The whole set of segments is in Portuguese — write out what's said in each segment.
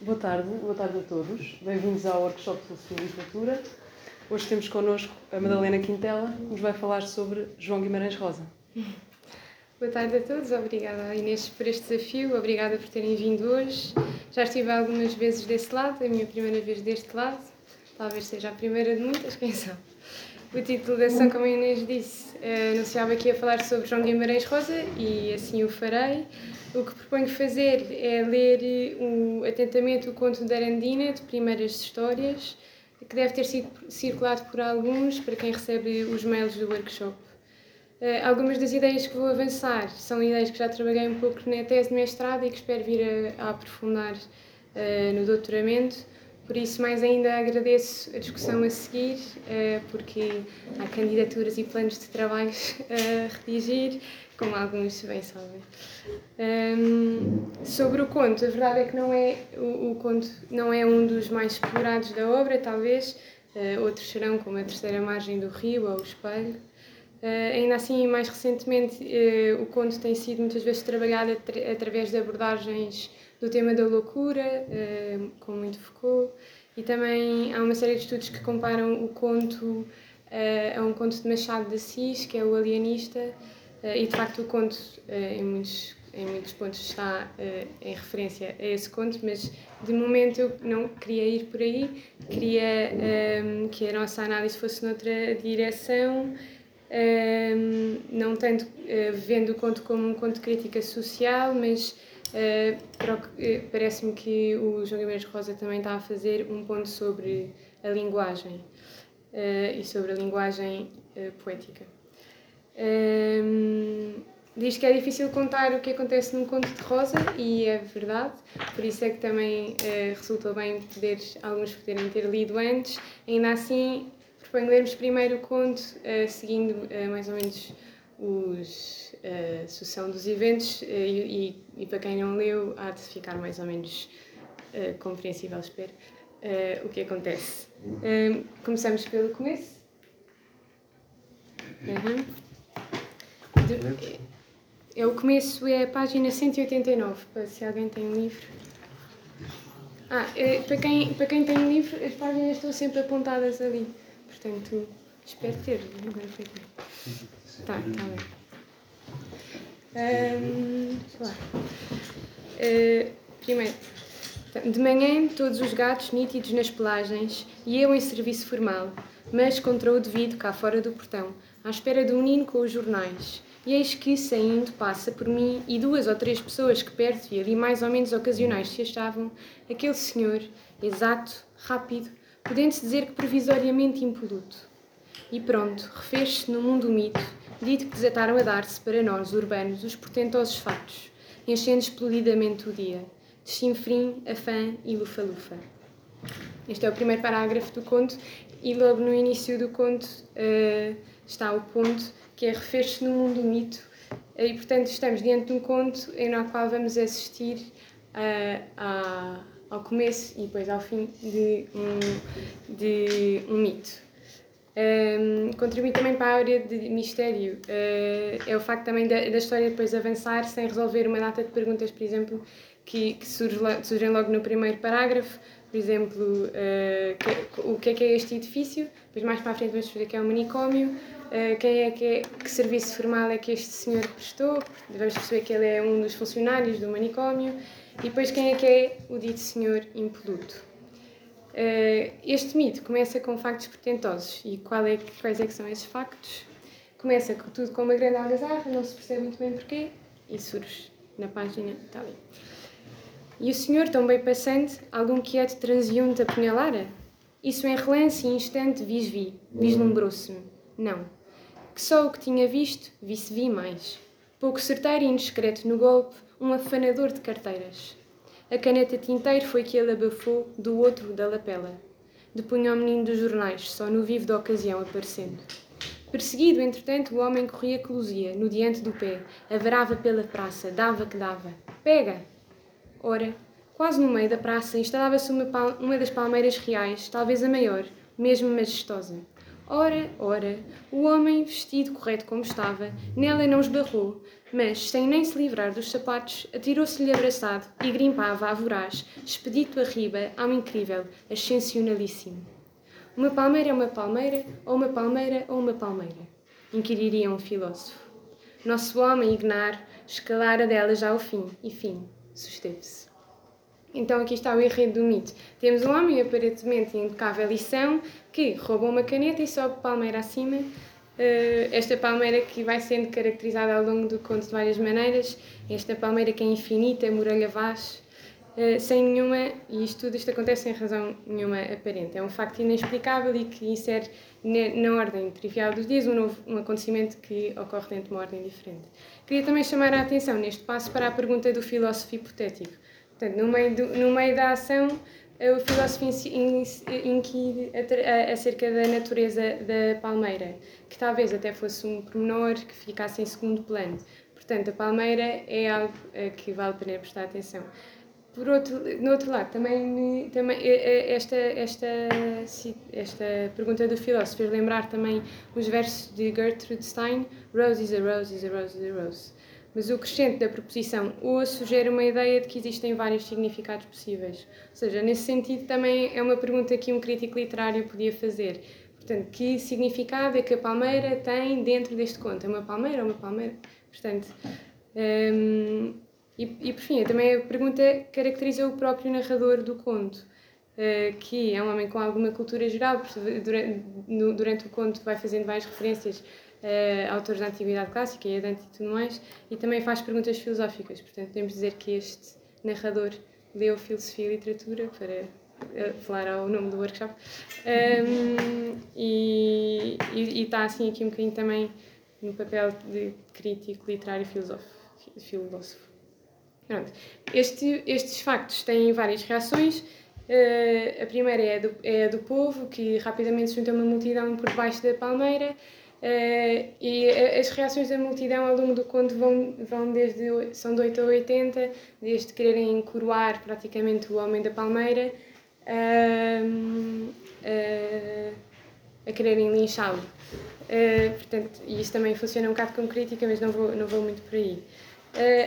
Boa tarde, boa tarde a todos. Bem-vindos ao workshop de Filosofia e Literatura. Hoje temos connosco a Madalena Quintela, que nos vai falar sobre João Guimarães Rosa. Boa tarde a todos, obrigada Inês por este desafio, obrigada por terem vindo hoje. Já estive algumas vezes desse lado, é a minha primeira vez deste lado, talvez seja a primeira de muitas, quem sabe. O título da ação, como a Inês disse, eh, anunciava que ia falar sobre João Guimarães Rosa e assim o farei. O que proponho fazer é ler o, atentamente o conto de Arandina, de Primeiras Histórias, que deve ter sido circulado por alguns para quem recebe os mails do workshop. Uh, algumas das ideias que vou avançar são ideias que já trabalhei um pouco na tese de mestrado e que espero vir a, a aprofundar no doutoramento. Por isso, mais ainda agradeço a discussão a seguir, uh, porque há candidaturas e planos de trabalhos a redigir, como alguns bem sabem. Um, sobre o conto, a verdade é que não é, o, o, conto não é um dos mais explorados da obra, talvez. Uh, outros serão, como a Terceira Margem do Rio ou o Espelho. Ainda assim, mais recentemente, o conto tem sido muitas vezes trabalhado através de abordagens do tema da loucura, uh, com muito Foucault, e também há uma série de estudos que comparam o conto uh, a um conto de Machado de Assis, que é o Alienista, uh, e de facto o conto, em, muitos, em muitos pontos, está em referência a esse conto, mas de momento eu não queria ir por aí, queria um, que a nossa análise fosse noutra direção. Um, não tanto uh, vendo o conto como um conto de crítica social, mas Uh, Parece-me que o João Guimarães Rosa também está a fazer um ponto sobre a linguagem uh, e sobre a linguagem uh, poética. Um, ehm, diz que é difícil contar o que acontece num conto de Rosa e é verdade, por isso é que também resultou bem poder, alguns poderem ter lido antes. Ainda assim, proponho lermos primeiro o conto, seguindo mais ou menos os, a sucessão dos eventos e, e, e, para quem não leu há de ficar mais ou menos uh, compreensível, espero, uh, o que acontece. Uh, começamos pelo começo. Uhum. De, é, o começo é a página 189, para se alguém tem um livro. Ah, para, quem, para quem tem um livro, as páginas estão sempre apontadas ali. Portanto, espero ter. Agora foi aqui. Tá, tá bem. Um, uh, primeiro, de manhã todos os gatos nítidos nas pelagens e eu em serviço formal, mas contra o devido cá fora do portão, à espera do menino com os jornais. E eis que, saindo, passa por mim e duas ou três pessoas que perto e ali mais ou menos ocasionais se achavam, aquele senhor, exato, rápido, podendo-se dizer que provisoriamente impoluto. E pronto, refez-se no mundo mito, dito que desataram a dar-se para nós, urbanos, os portentosos fatos, enchendo explodidamente o dia, de chinfrim, afã e lufa-lufa. Este é o primeiro parágrafo do conto e logo no início do conto uh, está o ponto que é refer-se no mundo mito e portanto estamos diante de um conto em no qual vamos assistir uh, a, ao começo e depois ao fim de um, de um mito. Um, contribui também para a área de mistério. Uh, é o facto também da, da, história depois avançar sem resolver uma data de perguntas, por exemplo, que, que surge, surgem logo no primeiro parágrafo. Por exemplo, uh, que, o que é que é este edifício? Depois, mais para a frente, vamos perceber que é um manicômio. Uh, quem é que, é, que serviço formal é que este senhor prestou? Vamos perceber que ele é um dos funcionários do manicômio. E depois, quem é que é o dito senhor impoluto? Uh, este mito começa com factos portentosos. E é, quais é que são esses factos? Começa com, tudo com uma grande algazarra, não se percebe muito bem porquê, e surge na página está ali. E o senhor, tão bem passante, algum quieto transeunte apunhalara? Isso em relance e instante vis-vi, vislumbrou-se-me. Não. Que só o que tinha visto, vi-se vi mais. Pouco certeiro e indiscreto no golpe, um afanador de carteiras. A caneta tinteiro foi que ele abafou do outro da lapela. Depunha o menino dos jornais, só no vivo da ocasião aparecendo. Perseguido, entretanto, o homem corria que luzia, no diante do pé, avarava pela praça, dava que dava. Pega! Ora, quase no meio da praça instalava-se uma, uma das palmeiras reais, talvez a maior, mesmo majestosa. Ora, ora, o homem, vestido correto como estava, nela não esbarrou, mas, sem nem se livrar dos sapatos, atirou-se-lhe abraçado e grimpava a voraz, expedito arriba ao incrível, ascensionalíssimo. Uma palmeira é uma palmeira, ou uma palmeira ou uma palmeira? Inquiriria um filósofo. Nosso homem, Ignar, escalara dela já ao fim, e fim, susteve-se. Então aqui está o enredo do mito. Temos um homem aparentemente em impecável lição que rouba uma caneta e sobe palmeira acima. Uh, esta palmeira que vai sendo caracterizada ao longo do conto de várias maneiras. Esta palmeira que é infinita, muralha vaz, uh, sem nenhuma, e isto tudo isto acontece sem razão nenhuma aparente. É um facto inexplicável e que insere na ordem trivial dos dias um, novo, um acontecimento que ocorre dentro de uma ordem diferente. Queria também chamar a atenção neste passo para a pergunta do filósofo hipotético Portanto, no meio, do, no meio da ação, o filósofo inquire acerca da natureza da palmeira, que talvez até fosse um pormenor que ficasse em segundo plano. Portanto, a palmeira é algo que vale a pena prestar atenção. Por outro, no outro lado, também, também esta, esta, esta pergunta do filósofo fez lembrar também os versos de Gertrude Stein: Rose is a rose is a rose is a rose mas o crescente da preposição ou sugere uma ideia de que existem vários significados possíveis. Ou seja, nesse sentido, também é uma pergunta que um crítico literário podia fazer. Portanto, que significado é que a palmeira tem dentro deste conto? É uma palmeira ou uma palmeira? Portanto, um, e, e por fim, também a pergunta caracteriza o próprio narrador do conto. Uh, que é um homem com alguma cultura geral, durante, no, durante o conto vai fazendo várias referências uh, autores da Antiguidade Clássica e Dante e tudo mais, e também faz perguntas filosóficas. Portanto, podemos dizer que este narrador leu filosofia e literatura para uh, falar ao nome do workshop um, e, e, está assim aqui um bocadinho também no papel de crítico literário filósofo. filósofo. Pronto. Este, estes factos têm várias reações. Uh, a primeira é a, do, é a do povo, que rapidamente junta uma multidão por debaixo da palmeira. Uh, e as reações da multidão ao longo do conto vão, vão desde são de 8 a 80, desde quererem coroar praticamente o homem da palmeira uh, uh, a quererem linchá-lo. portanto, e isso também funciona um bocado como crítica, mas não vou, não vou muito por aí.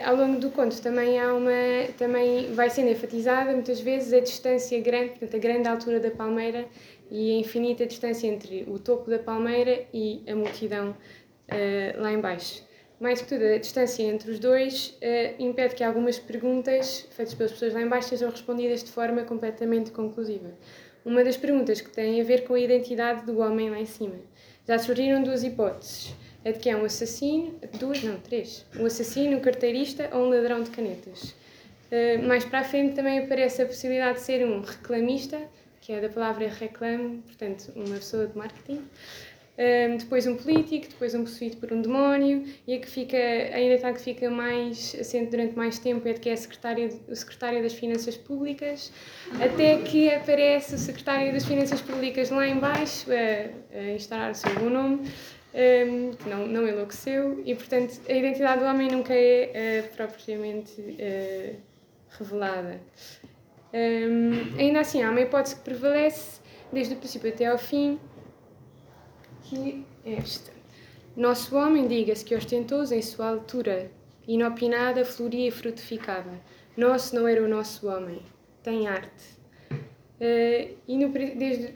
Ao longo do conto também há uma também vai sendo enfatizada muitas vezes a distância grande, portanto a grande altura da palmeira e a infinita distância entre o topo da palmeira e a multidão uh, lá embaixo. Mais que tudo, a distância entre os dois uh, impede que algumas perguntas feitas pelas pessoas lá embaixo sejam respondidas de forma completamente conclusiva. Uma das perguntas que tem a ver com a identidade do homem lá em cima. Já surgiram duas hipóteses. A de que é um assassino, duas, não, três. Um assassino, um carteirista ou um ladrão de canetas. Uh, mais para a frente também aparece a possibilidade de ser um reclamista, que é da palavra reclame, portanto, uma pessoa de marketing. Um, depois um político, depois um possuído por um demónio, e a que fica, ainda está que fica mais assente durante mais tempo é de que é secretário, o secretário das Finanças Públicas, até que aparece o secretário das Finanças Públicas lá embaixo a, a instalar o seu bom nome, um, que não, não enlouqueceu, e portanto a identidade do homem nunca é uh, propriamente uh, revelada. Um, ainda assim, há uma hipótese que prevalece desde o princípio até ao fim, que é esta. Nosso homem, diga-se que ostentoso em sua altura, inopinada, floria e frutificava. Nosso não era o nosso homem, tem arte. Uh, e no, desde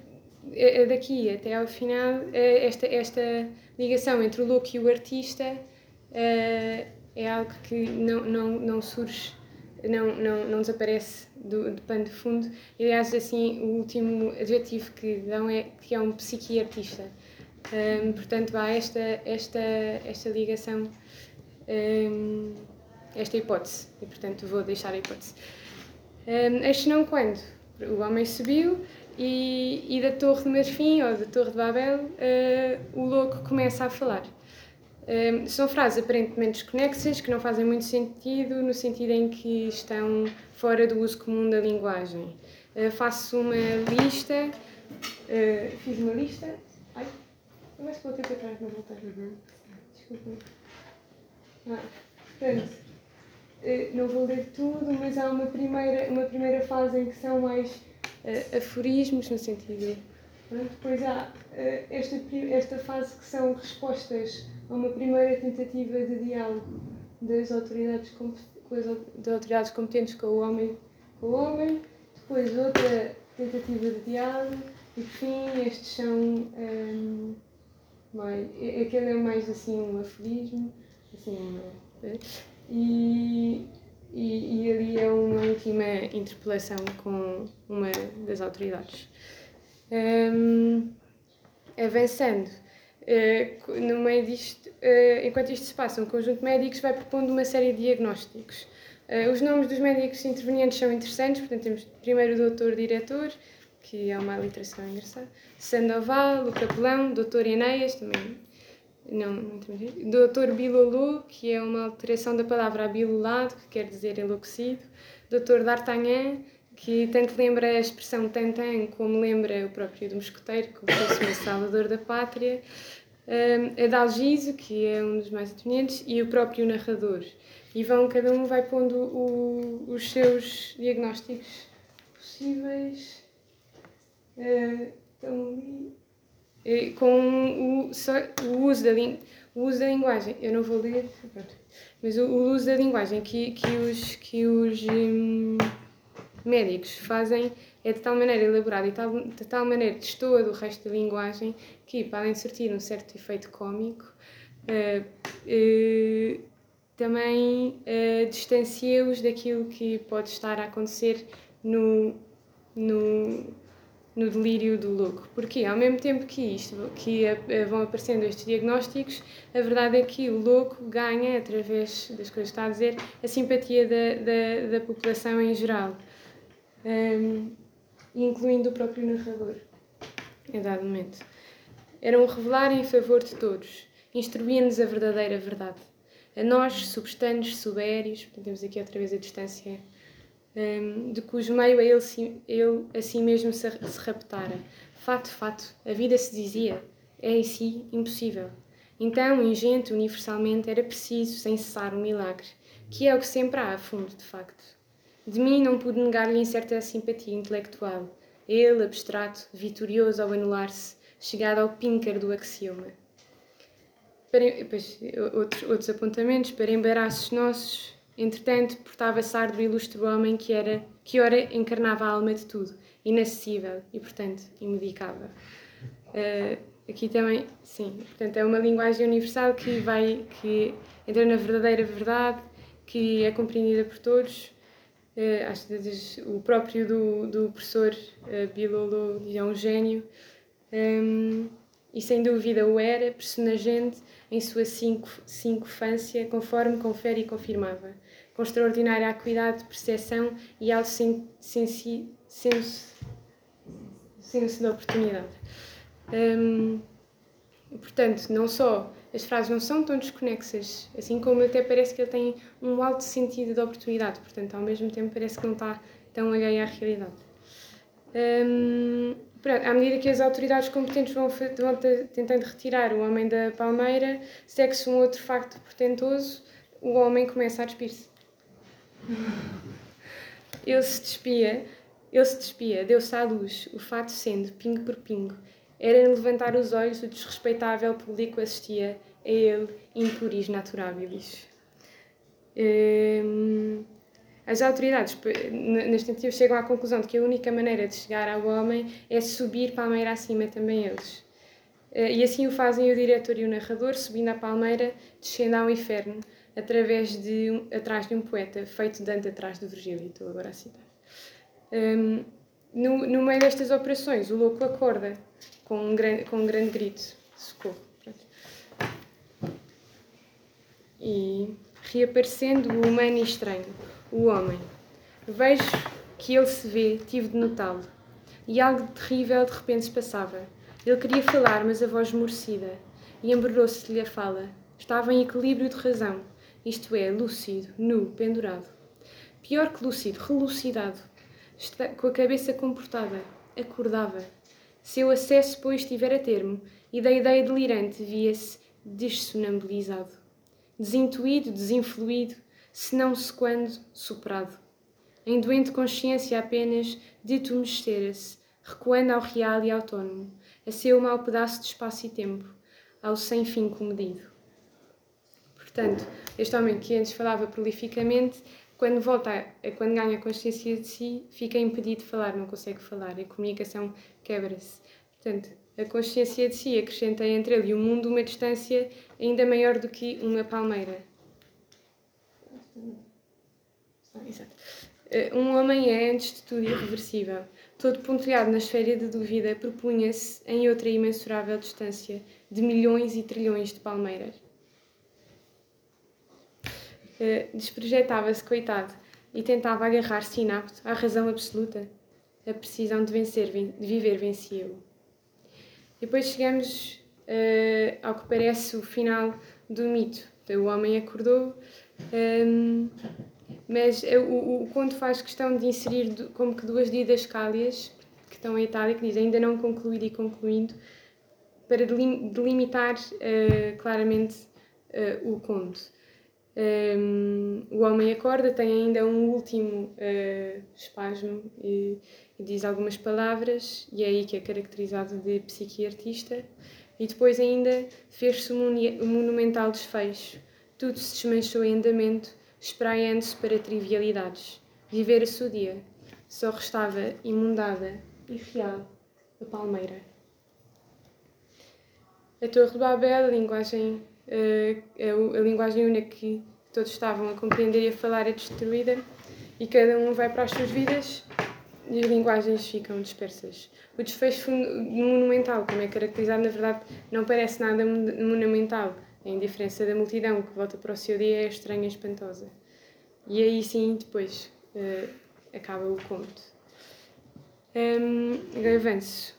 daqui até ao final, uh, esta, esta ligação entre o louco e o artista é algo que não, não, não surge não, não, não desaparece do, do pano de fundo. Aliás, assim, o último adjetivo que dão é que é um psiquiartista. Um, portanto, há esta, esta, esta ligação, um, esta hipótese, e portanto vou deixar a hipótese. Um, este não quando o homem subiu e, e da Torre de Marfim ou da Torre de Babel uh, o louco começa a falar. Um, são frases aparentemente desconexas que não fazem muito sentido, no sentido em que estão fora do uso comum da linguagem. Uh, faço uma lista, uh, fiz uma lista. Ai, como é que voltei para trás? Não voltei. Uhum. Desculpa. Ah, portanto, uh, não vou ler tudo, mas há uma primeira, uma primeira fase em que são mais aforismos, no sentido Depois há uh, esta, esta fase que são respostas a uma primeira tentativa de diálogo das autoridades, com as, das autoridades competentes com o homem, com o homem, depois outra tentativa de diálogo e por fim estes são um, mais, aquele é mais assim um aforismo assim, uma, e, e, e ali é uma última interpelação com uma das autoridades. Um, avançando, uh, no meio disto, uh, enquanto isto se passa, um conjunto de médicos vai propondo uma série de diagnósticos. Uh, os nomes dos médicos intervenientes são interessantes, portanto, temos primeiro o doutor-diretor, que é uma literação engraçada, Sandoval, o capelão, doutor Enéas, também não, não Doutor Bilolu, que é uma alteração da palavra abilolado, que quer dizer enlouquecido. Doutor D'Artagnan, que tanto lembra a expressão Tantan como lembra o próprio do mosqueteiro, fosse o salvador da pátria. Um, Adalgiso, que é um dos mais atendentes, e o próprio narrador. E vão, cada um vai pondo o, os seus diagnósticos possíveis. Uh, estão ali. Eh, com o, o, uso da, o uso da linguagem. Eu não vou ler, mas o, o uso da linguagem que, que os, que os hum, médicos fazem é de tal maneira elaborada e tal, de tal maneira destoa do resto da linguagem que, de surtir um certo efeito cômico, uh, uh, também uh, distancia-os daquilo que pode estar a acontecer no, no no delírio do louco. Porque ao mesmo tempo que isto, que vão aparecendo estes diagnósticos, a verdade é que o louco ganha, através das coisas que está a dizer, a simpatia da, da, da população em geral, um, incluindo o próprio narrador, em dado momento. Era um revelar em favor de todos, instruía-nos a verdadeira verdade. A nós, substantes, subérios, temos aqui outra vez a distância um, de cujo meio ele, ele a si mesmo se, se raptara. Fato, fato, a vida se dizia, é em si impossível. Então, ingente universalmente, era preciso, sem cessar, um milagre, que é o que sempre há a fundo, de facto. De mim não pude negar-lhe incerta simpatia intelectual, ele, abstrato, vitorioso ao anular-se, chegado ao píncar do axioma. Para, depois, outros, outros apontamentos, para embaraços nossos, Entretanto, portava-se ar do ilustre homem que era que ora encarnava a alma de tudo, inacessível e, portanto, imedicável. Uh, aqui também, sim, portanto, é uma linguagem universal que vai, que entra na verdadeira verdade, que é compreendida por todos. Uh, acho que o próprio do, do professor uh, Bilolo é um gênio. Um, e sem dúvida o era, personagente em sua cinco, cincofância, conforme confere e confirmava com extraordinária acuidade de percepção e alto sen senso, senso de oportunidade. Um, portanto, não só as frases não são tão desconexas, assim como até parece que ele tem um alto sentido de oportunidade, portanto, ao mesmo tempo parece que não está tão alheio à realidade. Um, pronto, à medida que as autoridades competentes vão, vão tentando retirar o homem da palmeira, segue-se um outro facto portentoso, o homem começa a despir-se. Ele se despia, ele se despia, deu-se à luz, o fato sendo, pingo por pingo. Era em levantar os olhos, o desrespeitável público assistia a ele impuris naturabilis. Hum, as autoridades, nas tentativas, chegam à conclusão de que a única maneira de chegar ao homem é subir palmeira acima também eles. Eh, e assim o fazem o diretor e o narrador, subindo a palmeira, descendo ao inferno, através de atrás de um poeta, feito Dante atrás de Virgílio, estou agora a citar. Um, no, no meio destas operações, o louco acorda com um grande, com um grande grito socorro. E reaparecendo o humano e estranho, o homem. Vejo que ele se vê, tive de notá-lo. E algo terrível de repente se passava. Ele queria falar, mas a voz esmorecida, e embrulhou-se-lhe a fala. Estava em equilíbrio de razão, isto é, lúcido, nu, pendurado. Pior que lúcido, relucidado, com a cabeça comportada, acordava. Seu acesso, pois, estivera a termo, e da ideia delirante via-se dessonambulizado. Desintuído, desinfluído, se não se quando superado. Em doente consciência apenas, detumestera-se, recuando ao real e autónomo, a seu mau pedaço de espaço e tempo, ao sem fim comedido. Portanto, este homem que antes falava prolificamente, quando volta, quando ganha consciência de si, fica impedido de falar, não consegue falar, a comunicação quebra-se. Portanto, a consciência de si acrescenta entre ele e o mundo uma distância ainda maior do que uma palmeira. Exato. Eh, um homem é, antes de tudo, irreversível. Todo pontilhado na esfera de dúvida, propunha-se em outra imensurável distância de milhões e trilhões de palmeiras. Uh, Desprojetava-se, coitado, e tentava agarrar-se inapto à razão absoluta. A precisão de vencer, de viver, vencia-o. Depois chegamos uh, ao que parece o final do mito. O homem acordou. Um, ehm, mas é, o, o conto faz questão de inserir como que duas didascálias que estão em Itália, que diz ainda não concluído e concluindo, para delimitar uh, claramente uh, o conto. Um, o homem acorda, tem ainda um último uh, espasmo e, e, diz algumas palavras, e é aí que é caracterizado de psiquiartista. E depois ainda fez-se um monumental desfecho. Tudo se desmanchou em andamento espraiando-se para trivialidades. Viver a seu dia. Só restava imundada e real a palmeira. A Torre de Babel, a linguagem, a, a linguagem única que todos estavam a compreender e a falar é destruída e cada um vai para as suas vidas e as linguagens ficam dispersas. O desfecho monumental, como é caracterizado, na verdade, não parece nada monumental a indiferença da multidão que volta para o seu dia é estranha e espantosa. E aí sim, depois, uh, acaba o conto. Um, agora avanço.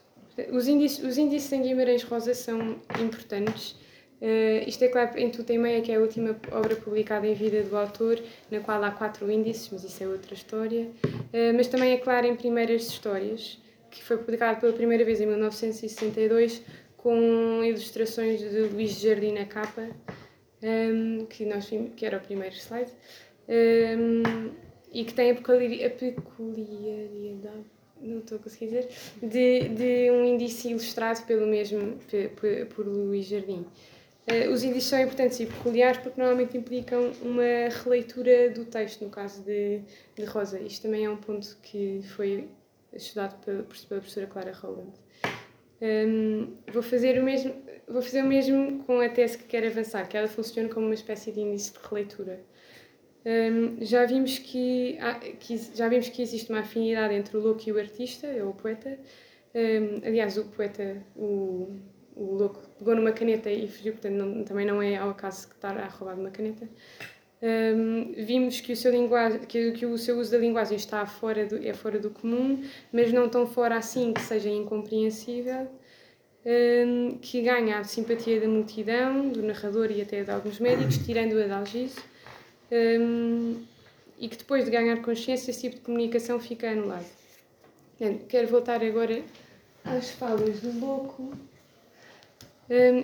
Os índices, os índices em Guimarães Rosa são importantes. Uh, isto é claro em Tuta e Meia, que é a última obra publicada em vida do autor, na qual há quatro índices, mas isso é outra história. Uh, mas também é claro em Primeiras Histórias, que foi publicado pela primeira vez em 1962 com ilustrações de Luís Jardim na capa, um, que, nós vimos, que era o primeiro slide, um, e que tem a peculiaridade, não estou a conseguir dizer, de, de um índice ilustrado pelo mesmo, por Luís Jardim. Uh, os índices são importantes e peculiares porque normalmente implicam uma releitura do texto, no caso de, de Rosa. Isto também é um ponto que foi estudado pela, pela professora Clara Rowland. Um, vou fazer o mesmo vou fazer o mesmo com a tese que quero avançar que ela funciona como uma espécie de índice de releitura um, já vimos que, que, já vimos que existe uma afinidade entre o louco e o artista ou o poeta um, aliás o poeta o, o louco pegou numa caneta e fugiu portanto não, também não é ao acaso que está a roubar uma caneta um, vimos que o, seu linguagem, que, que, o seu uso da linguagem está fora do, é fora do comum, mas não tão fora assim que seja incompreensível, um, que ganha a simpatia da multidão, do narrador e até de alguns médicos, tirando-a de algice, um, e que depois de ganhar consciência, esse tipo de comunicação fica anulado. quero voltar agora às falas do louco.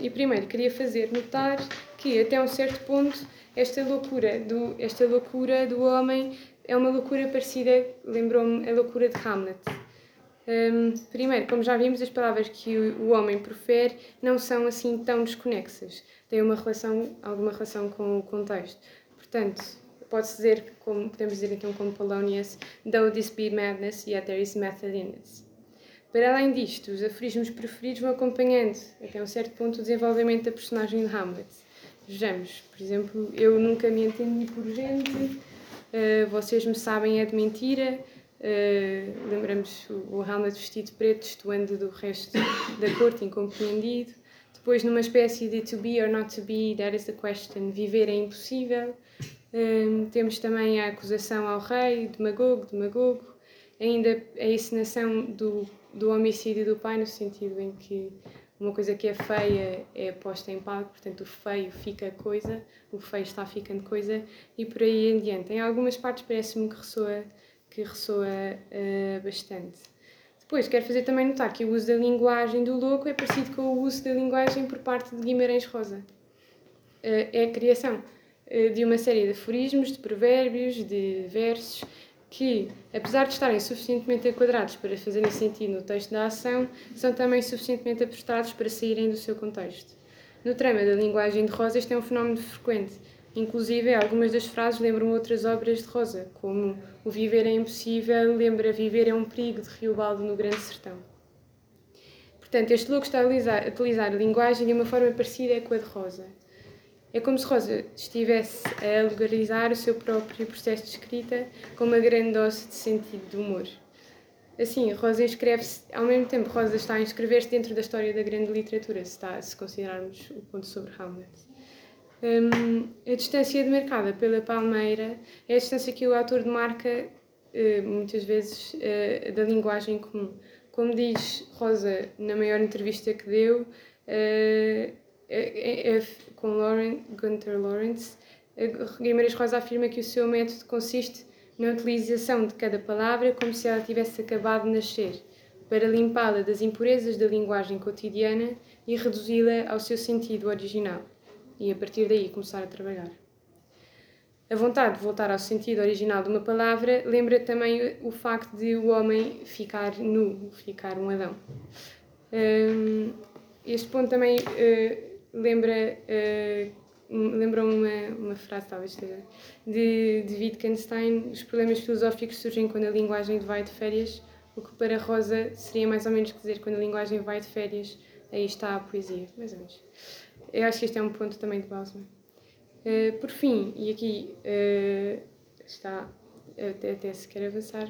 E primeiro queria fazer notar que até um certo ponto esta loucura do, esta loucura do homem é uma loucura parecida, lembrou-me a loucura de Hamlet. Um, primeiro, como já vimos, as palavras que o, o, homem profere não são assim tão desconexas, têm uma relação, alguma relação com o contexto. Portanto, pode-se dizer, como, podemos dizer então como Polonius, though this be madness, yet there is method in it. Para além disto, os aforismos preferidos vão acompanhando, até um certo ponto, o desenvolvimento da personagem de Hamlet. Vejamos, por exemplo, eu nunca me entendi por gente, uh, vocês me sabem é de mentira. Uh, lembramos o, Hamlet vestido de preto, estuando do resto da corte, incompreendido. Depois, numa espécie de to be or not to be, that is the question, viver é impossível. Uh, temos também a acusação ao rei, demagogo, demagogo. Ainda a encenação do, do homicídio do pai, no sentido em que uma coisa que é feia é posta em palco, portanto o feio fica coisa, o feio está ficando coisa e por aí em diante. Em algumas partes parece-me que ressoa, que ressoa uh, bastante. Depois, quero fazer também notar que o uso da linguagem do louco é parecido com o uso da linguagem por parte de Guimarães Rosa. Uh, é a criação uh, de uma série de aforismos, de provérbios, de versos, que, apesar de estarem suficientemente enquadrados para fazerem sentido no texto da ação, são também suficientemente abstratos para saírem do seu contexto. No trama da linguagem de Rosa, este é um fenómeno frequente. Inclusive, algumas das frases lembram outras obras de Rosa, como O viver é impossível lembra Viver é um perigo de Riobaldo no Grande Sertão. Portanto, este look está a utilizar a linguagem de uma forma parecida com a de Rosa. É como se Rosa estivesse a alegorizar o seu próprio processo de escrita com uma grande dose de sentido de humor. Assim, Rosa inscreve-se, ao mesmo tempo, Rosa está a inscrever-se dentro da história da grande literatura, se, está, se considerarmos o ponto sobre Hamlet. Um, a distância demarcada pela palmeira é a distância que o autor demarca, uh, muitas vezes, uh, da linguagem comum. Como diz Rosa na maior entrevista que deu, uh, com Lauren, Gunther Lawrence, Guimarães Rosa afirma que o seu método consiste na utilização de cada palavra como se ela tivesse acabado de nascer, para limpá-la das impurezas da linguagem cotidiana e reduzi-la ao seu sentido original, e a partir daí começar a trabalhar. A vontade de voltar ao sentido original de uma palavra lembra também o facto de o homem ficar nu, ficar um Adão. Um, este ponto também uh, lembra, uh, lembra uma, uma frase, talvez seja, de, de Wittgenstein: os problemas filosóficos surgem quando a linguagem vai de férias, o que para Rosa seria mais ou menos dizer quando a linguagem vai de férias, aí está a poesia, mais ou menos. Eu acho que este é um ponto também de Balsman. Uh, por fim, e aqui uh, está, até, até se quer avançar,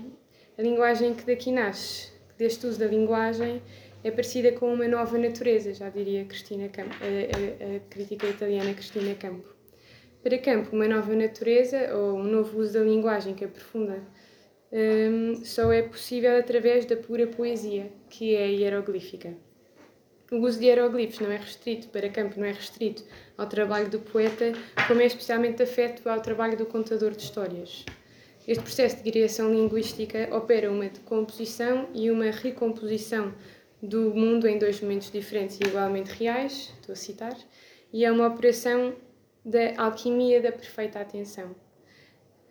a linguagem que daqui nasce, deste uso da linguagem, é parecida com uma nova natureza, já diria Cristina Campo, a, a, a crítica italiana Cristina Campo. Para Campo, uma nova natureza ou um novo uso da linguagem que aprofunda um, só é possível através da pura poesia, que é hieroglífica. O uso de hieroglifos não é restrito, para Campo não é restrito ao trabalho do poeta, como é especialmente afeto ao trabalho do contador de histórias. Este processo de criação linguística opera uma decomposição e uma recomposição do mundo em dois momentos diferentes e igualmente reais, estou a citar, e é uma operação da alquimia da perfeita atenção.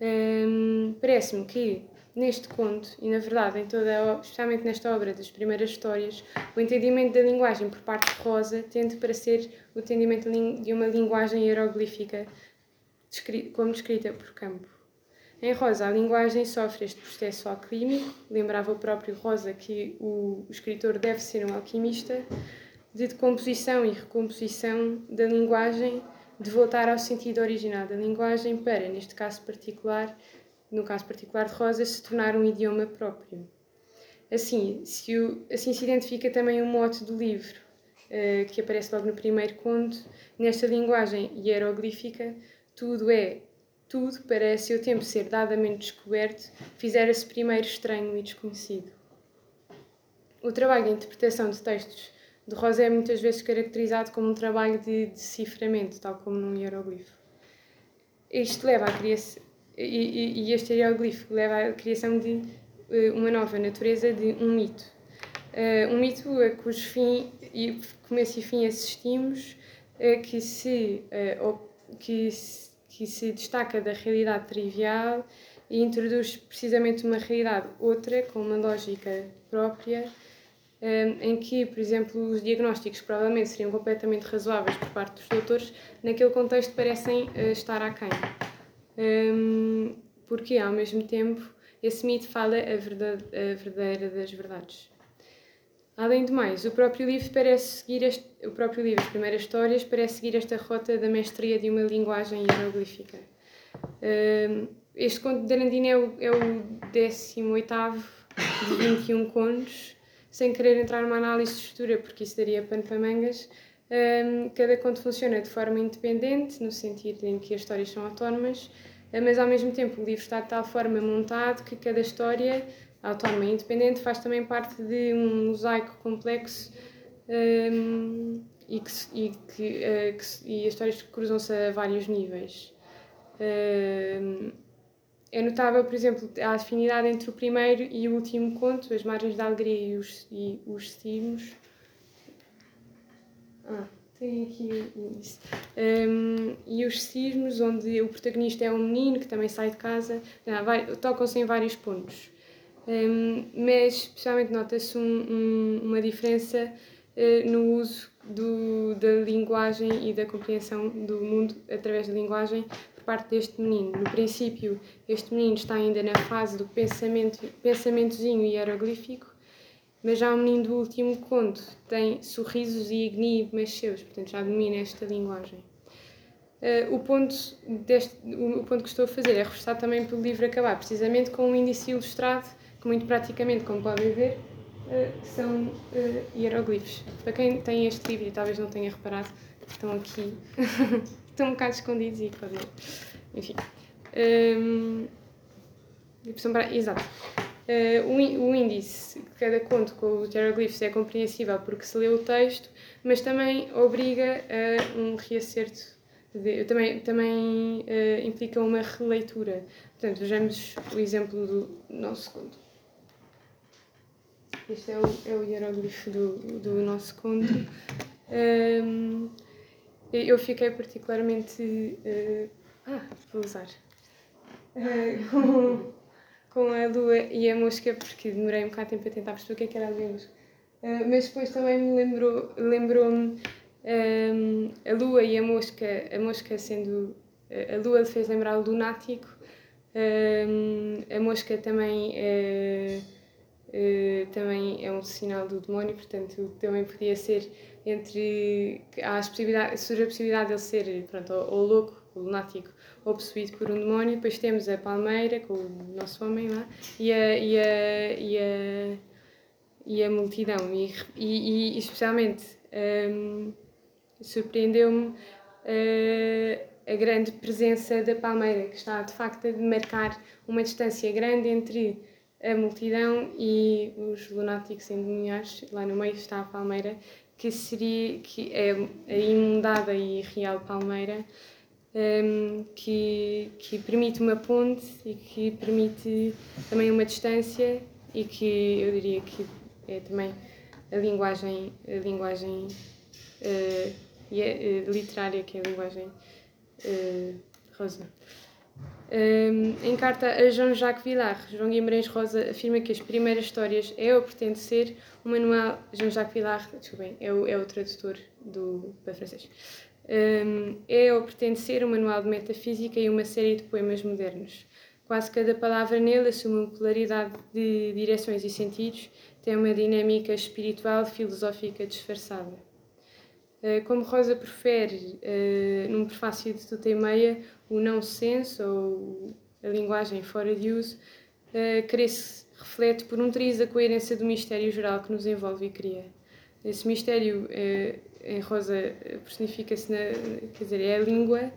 Hum, Parece-me que neste conto, e na verdade em toda, especialmente nesta obra das primeiras histórias, o entendimento da linguagem por parte de Rosa tende para ser o entendimento de uma linguagem hieroglífica como descrita por Campo. Em Rosa, a linguagem sofre este processo alquímico, lembrava o próprio Rosa que o, escritor deve ser um alquimista, de decomposição e recomposição da linguagem, de voltar ao sentido original da linguagem para, neste caso particular, no caso particular de Rosa, se tornar um idioma próprio. Assim se, o, assim se identifica também o mote do livro, uh, que aparece logo no primeiro conto. Nesta linguagem hieroglífica, tudo é tudo, para seu tempo ser dadamente descoberto, fizera-se primeiro estranho e desconhecido. O trabalho de interpretação de textos de Rosa é muitas vezes caracterizado como um trabalho de deciframento, tal como num hieroglifo. Isto leva à criação, e, e este hieroglifo leva à criação de uh, uma nova natureza de um mito. Uh, um mito a cujo fim, e começo e fim assistimos, uh, que se, que se que se destaca da realidade trivial e introduz precisamente uma realidade outra, com uma lógica própria, hum, em que, por exemplo, os diagnósticos provavelmente seriam completamente razoáveis por parte dos doutores, naquele contexto parecem eh, estar aquém. Hum, porque, ao mesmo tempo, esse mito fala a, verdade, a verdadeira das verdades. Além de mais, o próprio livro parece seguir este, o próprio livro, as primeiras histórias, parece seguir esta rota da mestria de uma linguagem hieroglífica. Uh, este conto de Arandina é o, é o 18 de 21 contos, sem querer entrar numa análise de estrutura, porque isso daria pano para mangas. Um, cada conto funciona de forma independente, no sentido em que as histórias são autónomas, mas ao mesmo tempo o livro está de tal forma montado que cada história autónoma independente faz também parte de um mosaico complexo um, e, que, e, que, uh, que, e as histórias cruzam-se a vários níveis. Um, é notável, por exemplo, a afinidade entre o primeiro e o último conto, As Margens da Alegria e os, e os Estigmos. Ah, tem aqui isso. Um, e os cismos, onde o protagonista é um menino que também sai de casa, tocam-se em vários pontos. Um, mas especialmente nota-se um, um, uma diferença uh, no uso do, da linguagem e da compreensão do mundo através da linguagem por parte deste menino. No princípio, este menino está ainda na fase do pensamento, pensamentozinho hieroglífico, mas já o menino do último conto tem sorrisos e enigmas seus, portanto já domina esta linguagem. Uh, o, ponto deste, o, ponto que estou a fazer é reforçar também pelo livro acabar, precisamente com um índice ilustrado, que muito praticamente, como podem ver, uh, são uh, hieroglifos. Para quem tem este livro e talvez não tenha reparado, estão aqui, estão um bocado escondidos e podem. Enfim. Um, exato. Uh, o, índice de cada conto com os hieroglifos é compreensível porque se lê o texto, mas também obriga a um reacerto, de, também, também uh, implica uma releitura. Portanto, vejamos o exemplo do nosso conto. Este é o, é o hieroglifo do, do nosso conto. Um, eu fiquei particularmente. Uh, ah, vou usar. com com a lua e a mosca, porque demorei um bocado de tempo a tentar perceber o que, é que era a lua e a mosca. Uh, mas depois também me lembrou, lembrou-me um, a lua e a mosca, a mosca sendo. A lua fez lembrar o lunático, um, a mosca também é, também é um sinal do demónio, portanto também podia ser entre. Há a possibilidade, surge a possibilidade de ele ser pronto, ou, ou louco, ou lunático, ou possuído por um demónio. Depois temos a palmeira, com o nosso homem lá, e a, e a, e a, e a multidão. E, e, e especialmente um, surpreendeu-me uh, a grande presença da palmeira, que está de facto a marcar uma distância grande entre a multidão e os lunáticos endemoniados. Lá no meio está a palmeira, que seria que é a imundada e real palmeira um, que, que permite uma ponte e que permite também uma distância e que eu diria que é também a linguagem, a linguagem uh, uh, literária, que é a linguagem uh, rosa. Um, em carta a Jean-Jacques Villard, João Guimarães Rosa afirma que as primeiras histórias é ou pretende ser o manual. Jean-Jacques Villard, desculpem, é o, é o tradutor do, para francês um, é ou pretende ser um manual de metafísica e uma série de poemas modernos. Quase cada palavra nele assume uma polaridade de direções e sentidos, tem uma dinâmica espiritual filosófica disfarçada. Uh, como Rosa prefere, uh, num prefácio de Tuta e Meia, o não senso ou a linguagem fora de uso, cresce, reflete por um triz a coerência do mistério geral que nos envolve e cria. Esse mistério em Rosa personifica-se na. quer dizer, é a língua,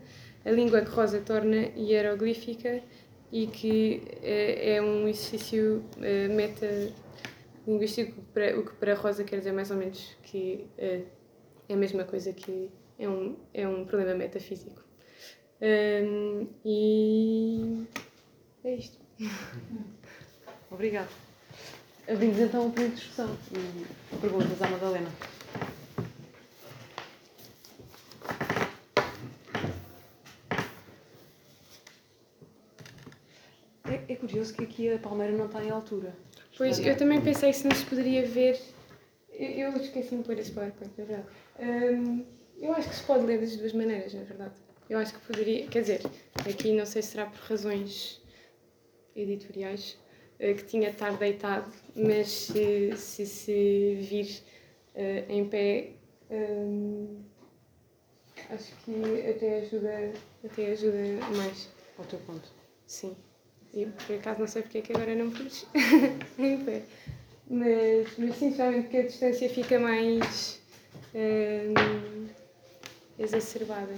a língua que Rosa torna hieroglífica e que é, um exercício meta linguístico, o que para Rosa quer dizer mais ou menos que é a mesma coisa que é um, é um problema metafísico. Um, e é isto. Obrigada. Abrimos então um período de discussão e perguntas à Madalena. É curioso que aqui a palmeira não está em altura. Pois, eu também pensei se não se poderia ver. Eu, eu esqueci-me de pôr esse PowerPoint, na verdade. Um, eu acho que se pode ler das duas maneiras, na verdade. Eu acho que poderia. Quer dizer, aqui não sei se será por razões editoriais uh, que tinha de estar deitado, mas se se, se vir uh, em pé. Um, acho que até ajuda, até ajuda mais. Ao teu ponto. Sim. E por acaso não sei porque é que agora não pus em pé. Mas, mas sinceramente que a distância fica mais hum, exacerbada.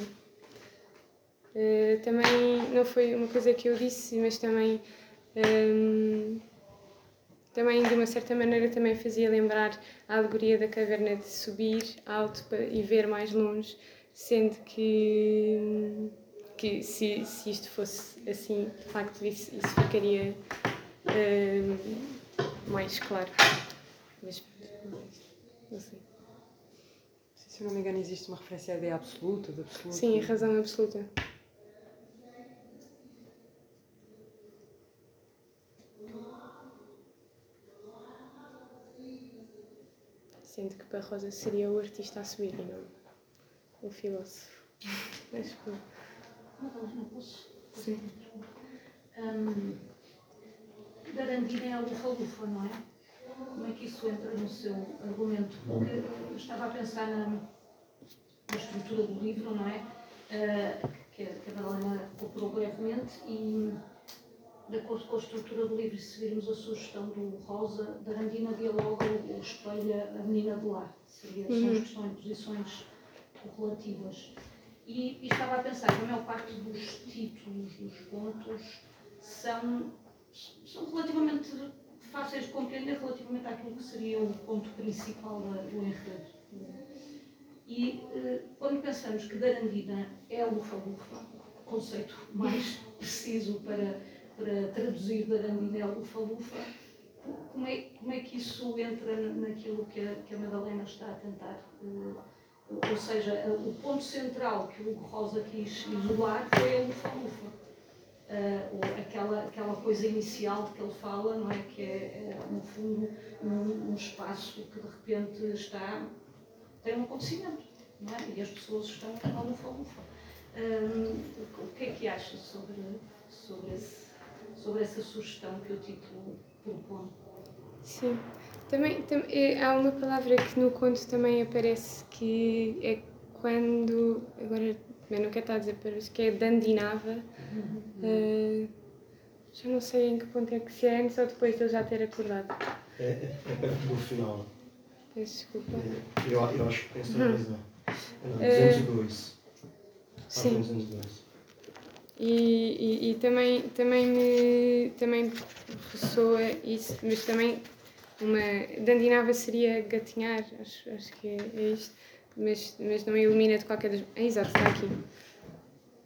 Uh, também não foi uma coisa que eu disse, mas também hum, também de uma certa maneira também fazia lembrar a alegoria da caverna de subir alto e ver mais longe, sendo que que se, se isto fosse assim, de facto, isso, isso ficaria uh, mais claro. Mas não sei. Se eu não me engano, existe uma referência à ideia absoluta, de absoluto. Sim, a razão absoluta. Sinto que para Rosa seria o artista a subir e não o filósofo. Mas, posso. Sim. Hum, Garandina é a lufa-lufa, não é? Como é que isso entra no seu argumento? Porque eu estava a pensar na, na estrutura do livro, não é? Uh, que, a- que a Madalena recuperou brevemente e, de acordo com a estrutura do livro, se virmos a sugestão do Rosa, Darandina dialoga ou espelha a menina do lar. Seria, São as questões, posições correlativas. E, e estava a pensar que a maior parte dos títulos dos pontos são, são relativamente fáceis de compreender relativamente àquilo que seria o ponto principal do enredo. E eh, quando pensamos que Darandina é a lufa-lufa, o conceito mais preciso para, para traduzir Darandina é lufa-lufa, como é, como é que isso entra na- naquilo que a, que a Madalena está a tentar? eh, ou seja, o ponto central que o Rosa quis isolar foi a lufa-lufa. Ou aquela, aquela coisa inicial que ele fala, não é? Que é, eh, no fundo, um, um espaço que de repente está. tem um acontecimento, não é? E as pessoas estão na lufa-lufa. Hum, o que é que acha sobre, sobre, esse, sobre essa sugestão que o título propõe? Sim. Também, tam- é, há uma palavra que no conto também aparece que é quando. Agora também não quero estar a dizer para isso, que é dandinava. Eh, já não sei em que ponto é que se é antes ou depois de eu já ter acordado. É, é, é perto do final. Peço desculpa. É, eu, eu acho que tens toda a razão. Eh, 202. Sim. 202. E, e, e também, também me também ressoa isso, mas também uma dandinava seria gatinhar, acho, acho que é, é isto, mas, mas não ilumina de qualquer das. É exato, está aqui.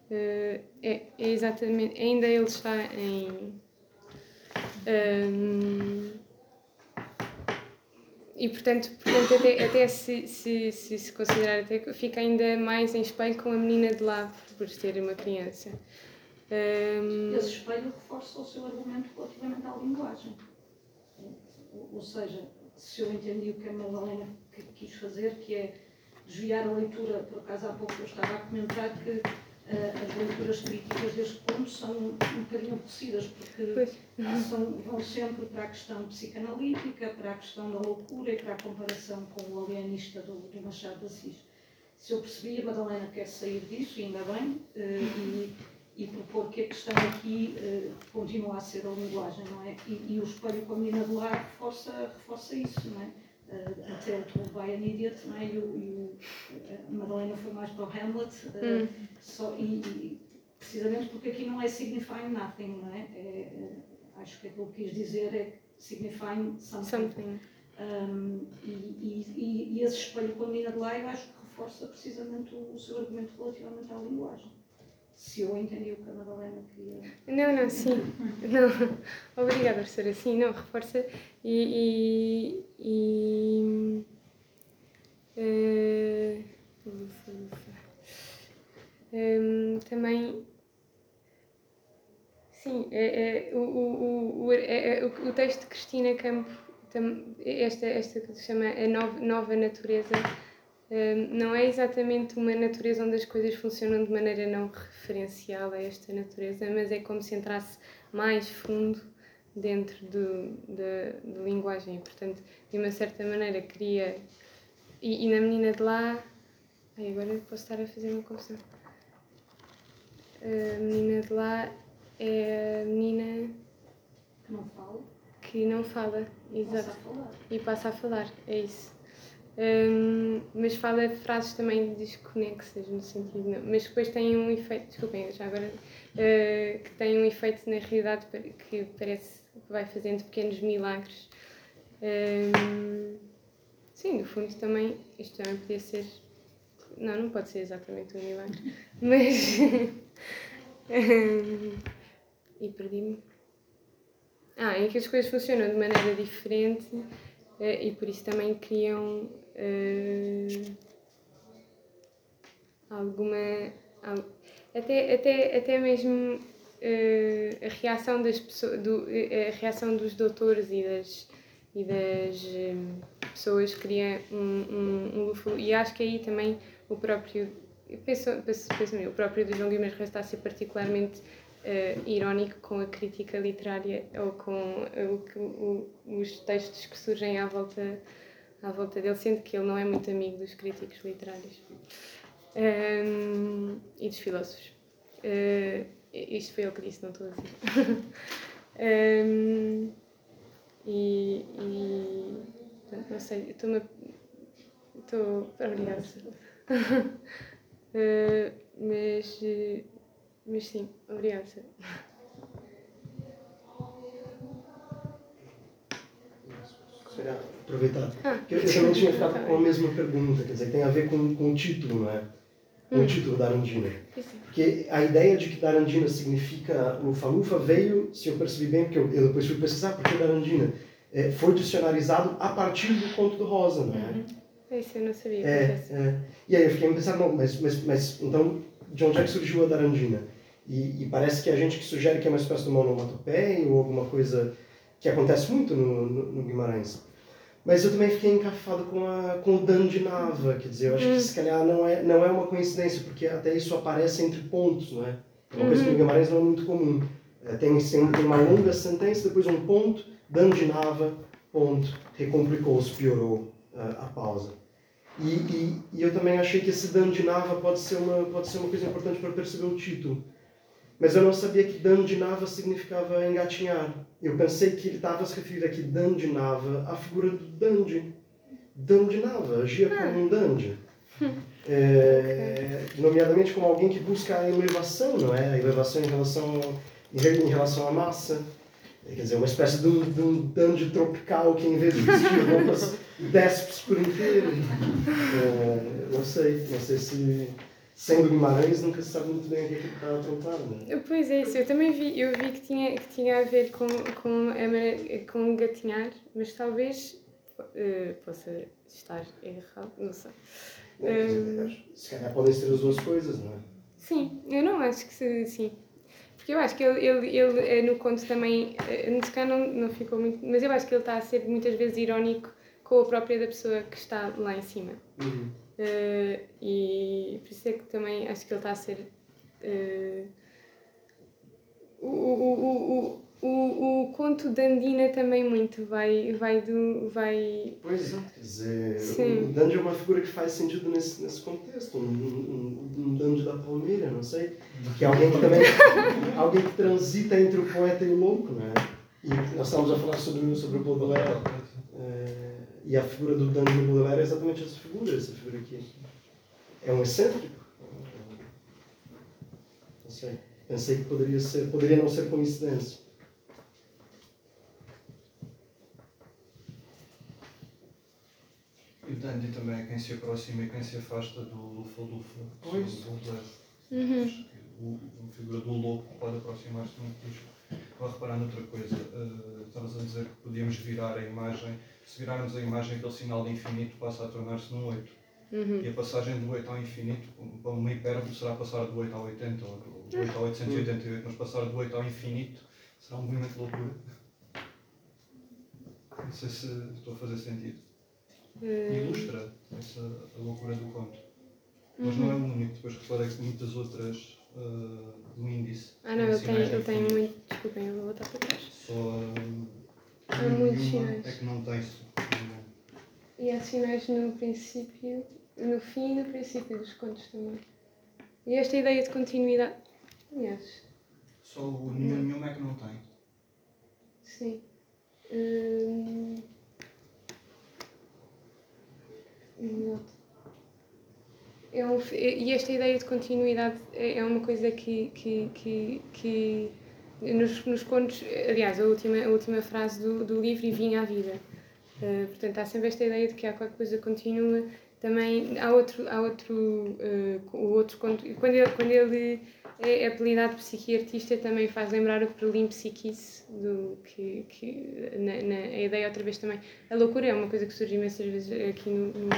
Eh, é, é exatamente. Ainda ele está em. ehm, e portanto, portanto até, até se, se, se, se considerar até fica ainda mais em espelho com a menina de lá por ser uma criança. Ehm, Esse espelho reforça o seu argumento relativamente à linguagem. Ou, seja, se eu entendi o que a Madalena quis fazer, que é desviar a leitura, por acaso há pouco eu estava a comentar que eh, as leituras críticas deste ponto são um bocadinho aborrecidas, porque são, vão sempre para a questão psicanalítica, para a questão da loucura e para a comparação com o alienista do, do Machado de Assis. Se eu percebi, a Madalena quer sair disso, ainda bem, eh, e, e propor que a questão aqui eh, continua a ser a linguagem, não é? E, e o espelho com a menina do lar reforça, reforça isso, não é? Uh, até o by an Idiot, não é? E, o, e o, a Madalena foi mais para o Hamlet, eh, só, e, e precisamente porque aqui não é signifying nothing, não é? É, é, acho que aquilo que quis dizer é signifying something. something. Um, e, e, e, esse espelho com a menina de lá eu acho que reforça precisamente o, o seu argumento relativamente à linguagem. Se eu entendi o que a Madalena queria. Não, não, sim. Não. Obrigada por ser assim. Não, reforça e. e, e eh, ufa, ufa. Hum, também. Sim, é, é, o, o, o, é, é, o, texto de Cristina Campo, esta, esta que se chama A Nova, Nova Natureza, não é exatamente uma natureza onde as coisas funcionam de maneira não referencial a esta natureza, mas é como se entrasse mais fundo dentro do, da, da linguagem. Portanto, de uma certa maneira, queria. E, e na menina de lá. Ai, agora posso estar a fazer uma confusão. A menina de lá é a menina Que não fala, que não fala. passa Exato. falar. E passa a falar, é isso. Hum, mas fala frases também desconexas, no sentido. Não, mas depois tem um efeito, desculpem, já agora, eh, que tem um efeito na realidade que parece que vai fazendo pequenos milagres. Hum, sim, no fundo também, isto também podia ser. Não, não pode ser exatamente um milagre, mas. hum, e perdi-me. Ah, em que as coisas funcionam de maneira diferente eh, e por isso também criam. Eh, alguma. al- Até, até, até mesmo eh, a reação das pessoas, do, eh, a reação dos doutores e das, e das pessoas cria um, um, um lufo. E acho que aí também o próprio. Penso, penso, penso o próprio do João Guimarães está a ser particularmente eh, irónico com a crítica literária ou com eh, o o- os textos que surgem à volta, à volta dele, sendo que ele não é muito amigo dos críticos literários Ehm, e dos filósofos. Eh, isto foi ele que disse, não estou a dizer. Ehm, e, e não sei, estou-me. Estou. Obrigada. Eh, mas. eh, mas sim, obrigada. Sara. Se calhar, aproveitar. Ah, Porque eu também tinha ficado com a mesma pergunta, quer dizer, que tem a ver com, com o título, não é? Com Hum. o título da Arandina. Porque a ideia de que Darandina significa lufa-lufa veio, se eu percebi bem, porque eu, eu depois fui pesquisar, porque Darandina é, foi dicionarizado a partir do conto do Rosa, não é? Isso eu não sabia. É, é. E aí eu fiquei a pensar, não, mas, mas, mas então, de onde é que surgiu a Darandina? E, e parece que a gente que sugere que é uma espécie de uma onomatopeia ou alguma coisa que acontece muito no, no, no Guimarães. Mas eu também fiquei encafado com, a, com o Dandinava, quer dizer, eu acho Hum. que se calhar não é, não é uma coincidência, porque até isso aparece entre pontos, não é? É uma coisa que no Guimarães não é muito comum. É, tem, tem, uma longa sentença, depois um ponto, Dandinava, ponto, recomplicou-se, piorou ah, a pausa. E, e, e eu também achei que esse Dandinava pode ser uma, pode ser uma coisa importante para perceber o título. Mas eu não sabia que Dandinava significava engatinhar. Eu pensei que ele estava se referindo aqui, Dandinava, à figura do Dandi. Dandinava, agia como um Dandi. É, nomeadamente como alguém que busca a elevação, não é? A elevação em relação, em re- em relação à massa. É, Quer dizer, uma espécie de um, de um dandy tropical que em vez de vestir roupas despe por inteiro. É, não sei, não sei se sendo Guimarães nunca se sabe muito bem o que é que está a apontar, não é? Pois é, isso. Eu também vi, eu vi que tinha, que tinha a ver com, com, a com gatinhar, mas talvez eh, possa estar errado, não sei. Quer dizer, Se calhar podem ser as duas coisas, não é? Sim, eu não acho que se, sim. Porque eu acho que ele, ele, ele eh, no conto também, eh, no cá não, não ficou muito, mas eu acho que ele está a ser muitas vezes irónico com a própria da pessoa que está lá em cima. Uhum. Eh, e por isso é que também acho que ele está a ser. eh, o, o, o, o, o, conto da Andina também muito vai, vai do. vai. Pois é, quer dizer, Sim. o Dandy é uma figura que faz sentido nesse, nesse contexto, um, um, um Dandy da Palmeira, não sei, que é alguém que também, alguém que transita entre o poeta e o louco, não é? E nós estávamos a falar sobre, sobre o Baudelaire, eh, e a figura do Dandy no Baudelaire é exatamente essa figura, essa figura aqui. É um excêntrico. Não sei, pensei que poderia ser, poderia não ser coincidência. E o Dandy também é quem se aproxima e quem se afasta do Lufa-Lufa. Pois. Uhum. O, a figura do louco pode aproximar-se muito disto. Vou reparar noutra coisa. Uh, estavas a dizer que podíamos virar a imagem. Se virarmos a imagem, aquele sinal de infinito passa a tornar-se num 8. Uhum. E a passagem do 8 ao infinito, para uma hipérbole, será passar do 8 ao 80, ou do 8 ao 888, mas passar do 8 ao infinito será um movimento de loucura. Não sei se estou a fazer sentido. Eh, Ilustra essa a loucura do conto. Mas não é o único, depois reparei que muitas outras ah, do índice. Ah não, de ele tem infinito. muito. Desculpem, eu vou voltar para trás. Só ah, Há muitos sinais. é que não tem isso. E há sinais no princípio, no fim e no princípio dos contos também. E esta ideia de continuidade. Aliás, Só o nenhum, nenhum é que não tem. sim. Hum... Exato. É um, e esta ideia de continuidade é é uma coisa que, que, que, que nos, nos contos, aliás, a última, a última frase do, do livro e vinha à vida. Uh, portanto, há sempre esta ideia de que há qualquer coisa continua. Também há outro, há outro, uh, o outro conto. Quando ele, quando ele é apelidado psiquiartista, também faz lembrar o Prelim Psiquice, do, que, que na, na, a ideia outra vez também. A loucura é uma coisa que surge imensas vezes aqui no, no,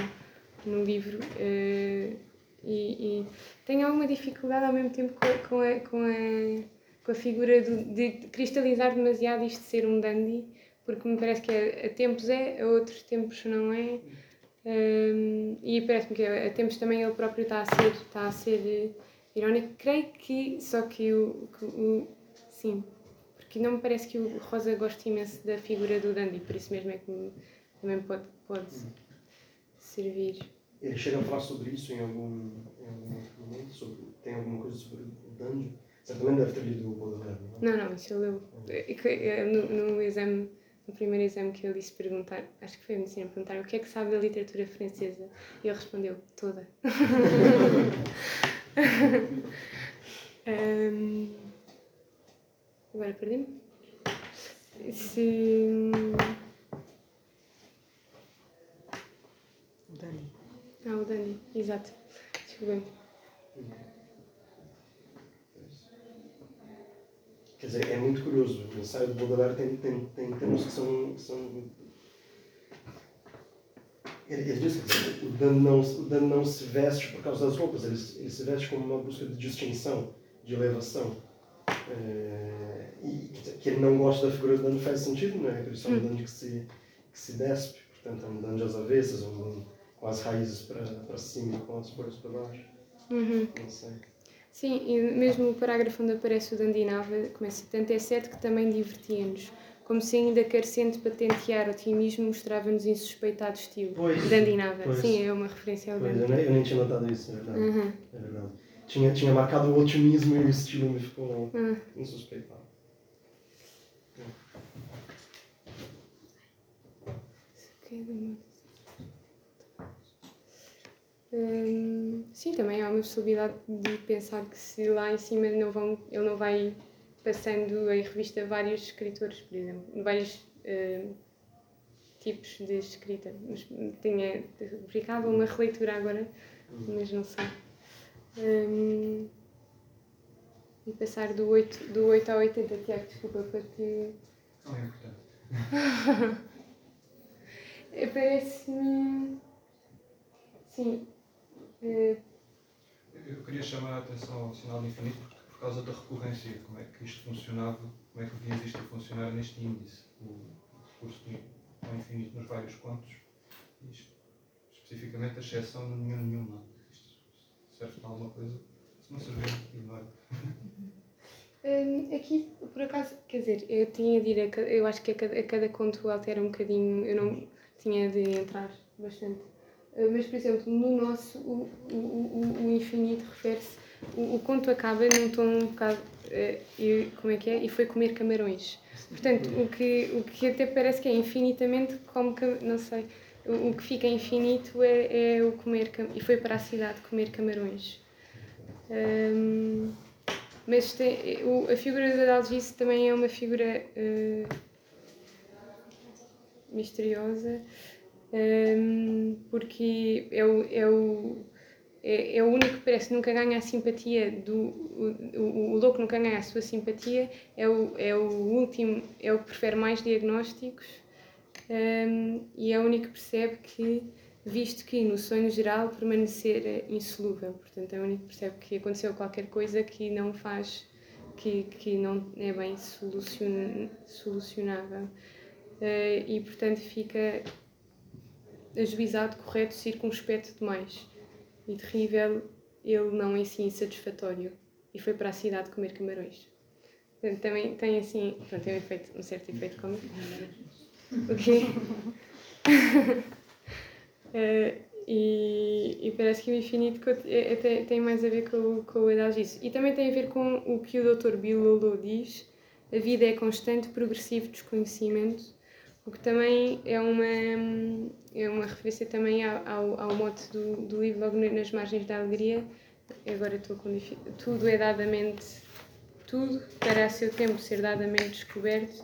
no livro. uh, e, e tenho alguma dificuldade ao mesmo tempo com com a, com a, com a figura do, de cristalizar demasiado isto de ser um dandy, porque me parece que a, a tempos é, a outros tempos não é. Um, e parece-me que a tempos também ele próprio está a ser, está a ser irónico. Creio que, só que o, que o sim, porque não me parece que o Rosa goste imenso da figura do dandy, por isso mesmo é que também pode, pode servir. Ele chega a falar sobre isso em algum, em algum momento? Sobre, tem alguma coisa sobre o dandy? Certamente deve ter lido o Baudelaire, não é? Não, não, isso ele leu. No, no exame, no primeiro exame que ele disse perguntar, acho que foi a medicina, perguntar o que é que sabe da literatura francesa. E ele respondeu, toda. um, agora perdi-me. Se... O Dani. Ah, o Dani, exato. Desculpa. Quer dizer, é muito curioso. O ensaio do Baudelaire tem, tem, tem termos que são. são... Ele, ele diz que o Dan, não, o Dan não se veste por causa das roupas, ele, ele se veste como uma busca de distinção, de elevação. É, e que ele não gosta da figura do Dan faz sentido, não é? Por isso é um Dan que se, que se despe, portanto é um Dan de às avessas, um Dan com as raízes para, cima e com as folhas para baixo. Uhum. Não sei. Sim, e mesmo o parágrafo onde aparece o Dandinava começa tanto é certo que também divertia-nos, como se ainda carecendo patentear otimismo mostrava-nos insuspeitado estilo. Pois, Dandinava, pois. sim, é uma referência ao Pois, eu, Dandy. nem, eu nem tinha notado isso, é verdade. Uhum. É verdade. Tinha, tinha marcado o otimismo e o estilo me ficou Ah. insuspeitado. Hum, sim, também há uma possibilidade de pensar que se lá em cima não vão, ele não vai passando em revista vários escritores, por exemplo, vários hum, tipos de escrita. Mas tinha publicado uma releitura agora, mas não sei. Hum, e passar do 8, do 8 ao 80, Tiago, desculpa, porque Não é importante. Eh, Parece-me. Sim. Eu queria chamar a atenção ao sinal de infinito porque, por causa da recorrência, como é que isto funcionava, como é que devia isto a funcionar neste índice, o recurso do- ao infinito nos vários contos, e es- especificamente a exceção no nenhum nenhuma. Isto serve para alguma coisa? Se não servir, ignora. hum, aqui, por acaso, quer dizer, eu tinha de ir a, eu acho que a cada, a cada conto altera um bocadinho, eu não tinha de entrar bastante. Eh, Mas, por exemplo, no nosso, o, o, o, infinito refere-se. O, o conto acaba num tom um bocado. eh, e, como é que é? E foi comer camarões. Portanto, o que, o que até parece que é infinitamente como. Não sei. O, que fica infinito é, é o comer. E foi para a cidade comer camarões. Hum, mas tem, o, a figura da Dalgise também é uma figura eh, misteriosa, hum, porque é o, é, é, o único que parece que nunca ganha a simpatia do. O, o, o louco nunca ganha a sua simpatia, é o, é o último, é o que prefere mais diagnósticos hum, e é o único que percebe que, visto que no sonho geral permanecer é insolúvel, portanto é o único que percebe que aconteceu qualquer coisa que não faz, que, que não é bem solucion, solucionável. Eh, e portanto fica ajuizado, correto, circunspecto demais e terrível ele não em si insatisfatório e foi para a cidade comer camarões. Portanto, também tem assim, pronto, tem um, efeito, um certo efeito cómico. O quê? Eh, e, e parece que o infinito é- é- tem, mais a ver com, o- com o Adalgise. E também tem a ver com o que o Dr. Bilolo diz: a vida é constante, progressivo desconhecimento, o que também é uma, é uma referência também ao, ao, mote do, do livro, logo nas margens da alegria. Agora estou com Tudo é dadamente. Tudo, para a seu tempo ser dadamente descoberto,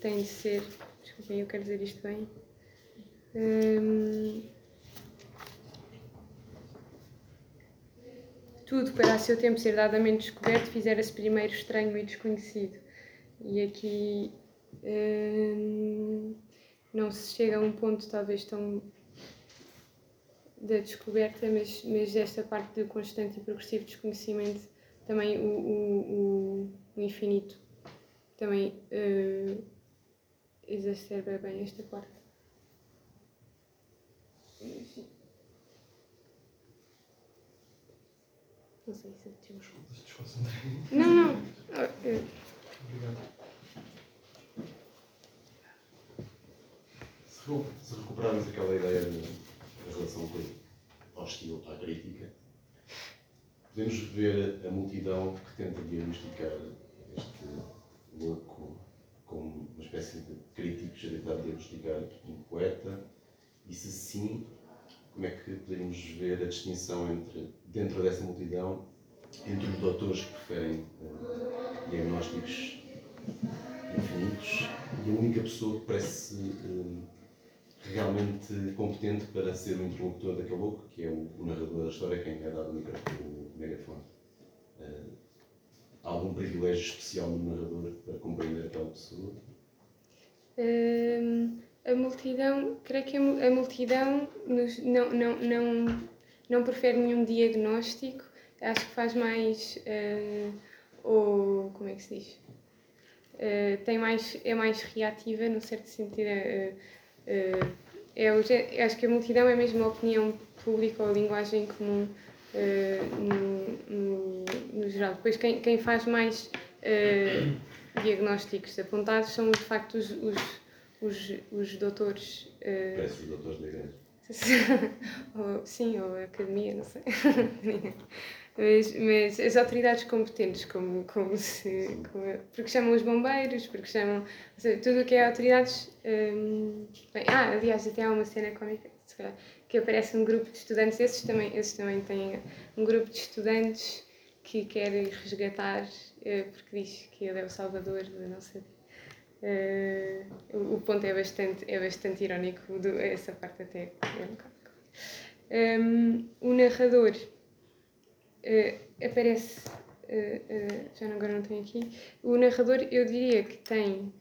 tem de ser. Desculpem, eu quero dizer isto bem. Hum, tudo para a seu tempo ser dadamente descoberto fizera-se primeiro estranho e desconhecido. E aqui hum, não se chega a um ponto talvez tão da descoberta, mas, mas desta parte do constante e progressivo desconhecimento, também o, o, o, o infinito também uh, exacerba bem esta parte. Não sei se temos. Não, não. Obrigado. Se recuperarmos aquela ideia da relação hostil à crítica, podemos ver a multidão que tenta diagnosticar este louco como uma espécie de crítico a tentar diagnosticar um poeta, e se sim, como é que poderíamos ver a distinção entre, dentro dessa multidão, entre os doutores que preferem uh, diagnósticos infinitos? E a única pessoa que parece uh, realmente competente para ser o interlocutor daquele louco, que é o, o narrador da história, quem é dado o, o megafone. Uh, há algum privilégio especial no narrador para compreender aquela pessoa? Um, a multidão, creio que a, multidão nos, não, não, não, não prefere nenhum diagnóstico, acho que faz mais. Uh, ou. como é que se diz? Uh, tem mais, é mais reativa, no certo sentido. Uh, uh, é, acho que a multidão é mesmo a opinião pública ou a linguagem comum no, no, no, geral. Depois, quem, quem faz mais diagnósticos apontados são de facto os, os, os, os doutores. Parece os doutores da igreja. ou, sim, ou a academia, não sei. Mas, mas as autoridades competentes, como, como se. Como, porque chamam os bombeiros, porque chamam. Seja, tudo o que é autoridades. Hum, bem, ah, aliás, até há uma cena cómica, calhar, que aparece um grupo de estudantes, esses também, esses também têm um grupo de estudantes que quer resgatar, uh, porque diz que ele é o salvador da nossa. Uh, o, o ponto é bastante, é bastante irónico, do, essa parte até é um bocado. Um, o narrador uh, aparece, uh, já agora não tenho aqui, o narrador eu diria que tem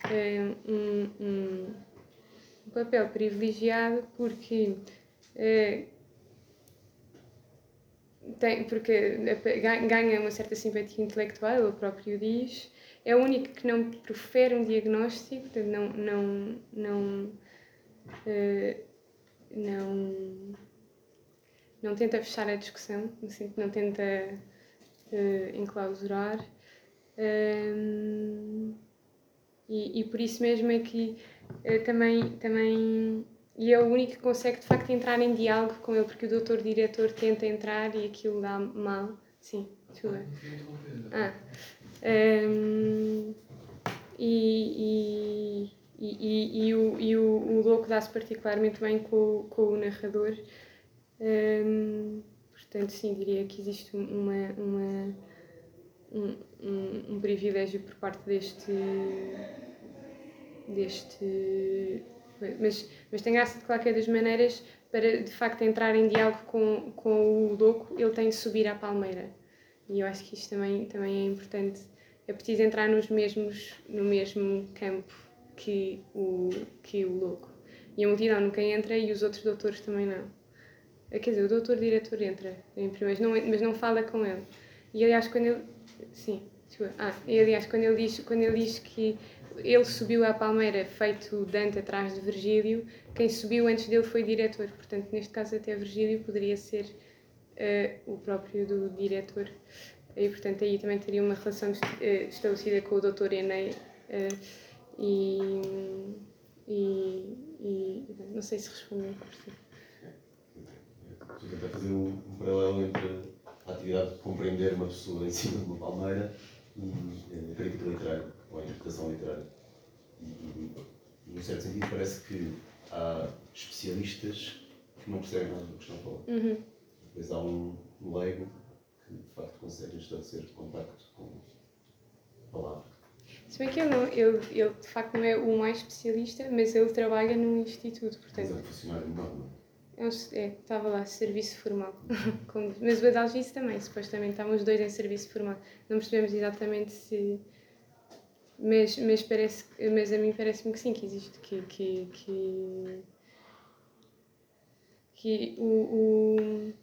um, um, um, papel privilegiado porque tem, porque ganha uma certa simpatia intelectual, ele próprio diz, é o único que não profere um diagnóstico, não, não, não, uh, não não tenta fechar a discussão, não tenta uh, enclausurar. Um, e, e, por isso mesmo é que uh, também, também. E é o único que consegue de facto entrar em diálogo com ele, porque o doutor diretor tenta entrar e aquilo dá mal. Sim, desculpa. Ah. Um, e, e, e, e, o, e o, o louco dá-se particularmente bem com, com o narrador. Hum, portanto, sim, diria que existe uma, uma, um, um, um, privilégio por parte deste. deste. Mas, mas tem graça de qualquer das maneiras, para de facto entrar em diálogo com, com o Doco, ele tem de subir à palmeira. E eu acho que isto também, também é importante. É preciso entrar nos mesmos, no mesmo campo que o, que o louco. E a multidão nunca entra e os outros doutores também não. Eh, quer dizer, o doutor diretor entra em primeiro, mas não, mas não fala com ele. E aliás, quando ele. Sim, ah, e aliás, quando ele diz, quando ele diz que ele subiu à palmeira feito Dante atrás de Virgílio, quem subiu antes dele foi diretor. Portanto, neste caso, até Virgílio poderia ser uh, o próprio do diretor. E, portanto, aí também teria uma relação uh, estabelecida com o doutor Enei. Uh, e, e, e, não sei se respondeu. Estou a tentar fazer um, um, paralelo entre a atividade de compreender uma pessoa em cima de uma palmeira e a crítica literária, ou a interpretação literária. E, e, e, num certo sentido, parece que há especialistas que não percebem nada do que estão a falar. Uhum. Depois há um leigo que, de facto, consegue estabelecer contacto com a palavra. Se bem que ele, não, ele, ele de facto não é o mais especialista, mas ele trabalha num instituto, portanto... Mas é funcionário não é? É, estava lá, serviço formal. mas o Adalgise também, supostamente, estavam os dois em serviço formal. Não percebemos exatamente se. Mas, mas, parece, mas a mim parece-me que sim, que existe, que, que, que, que o, o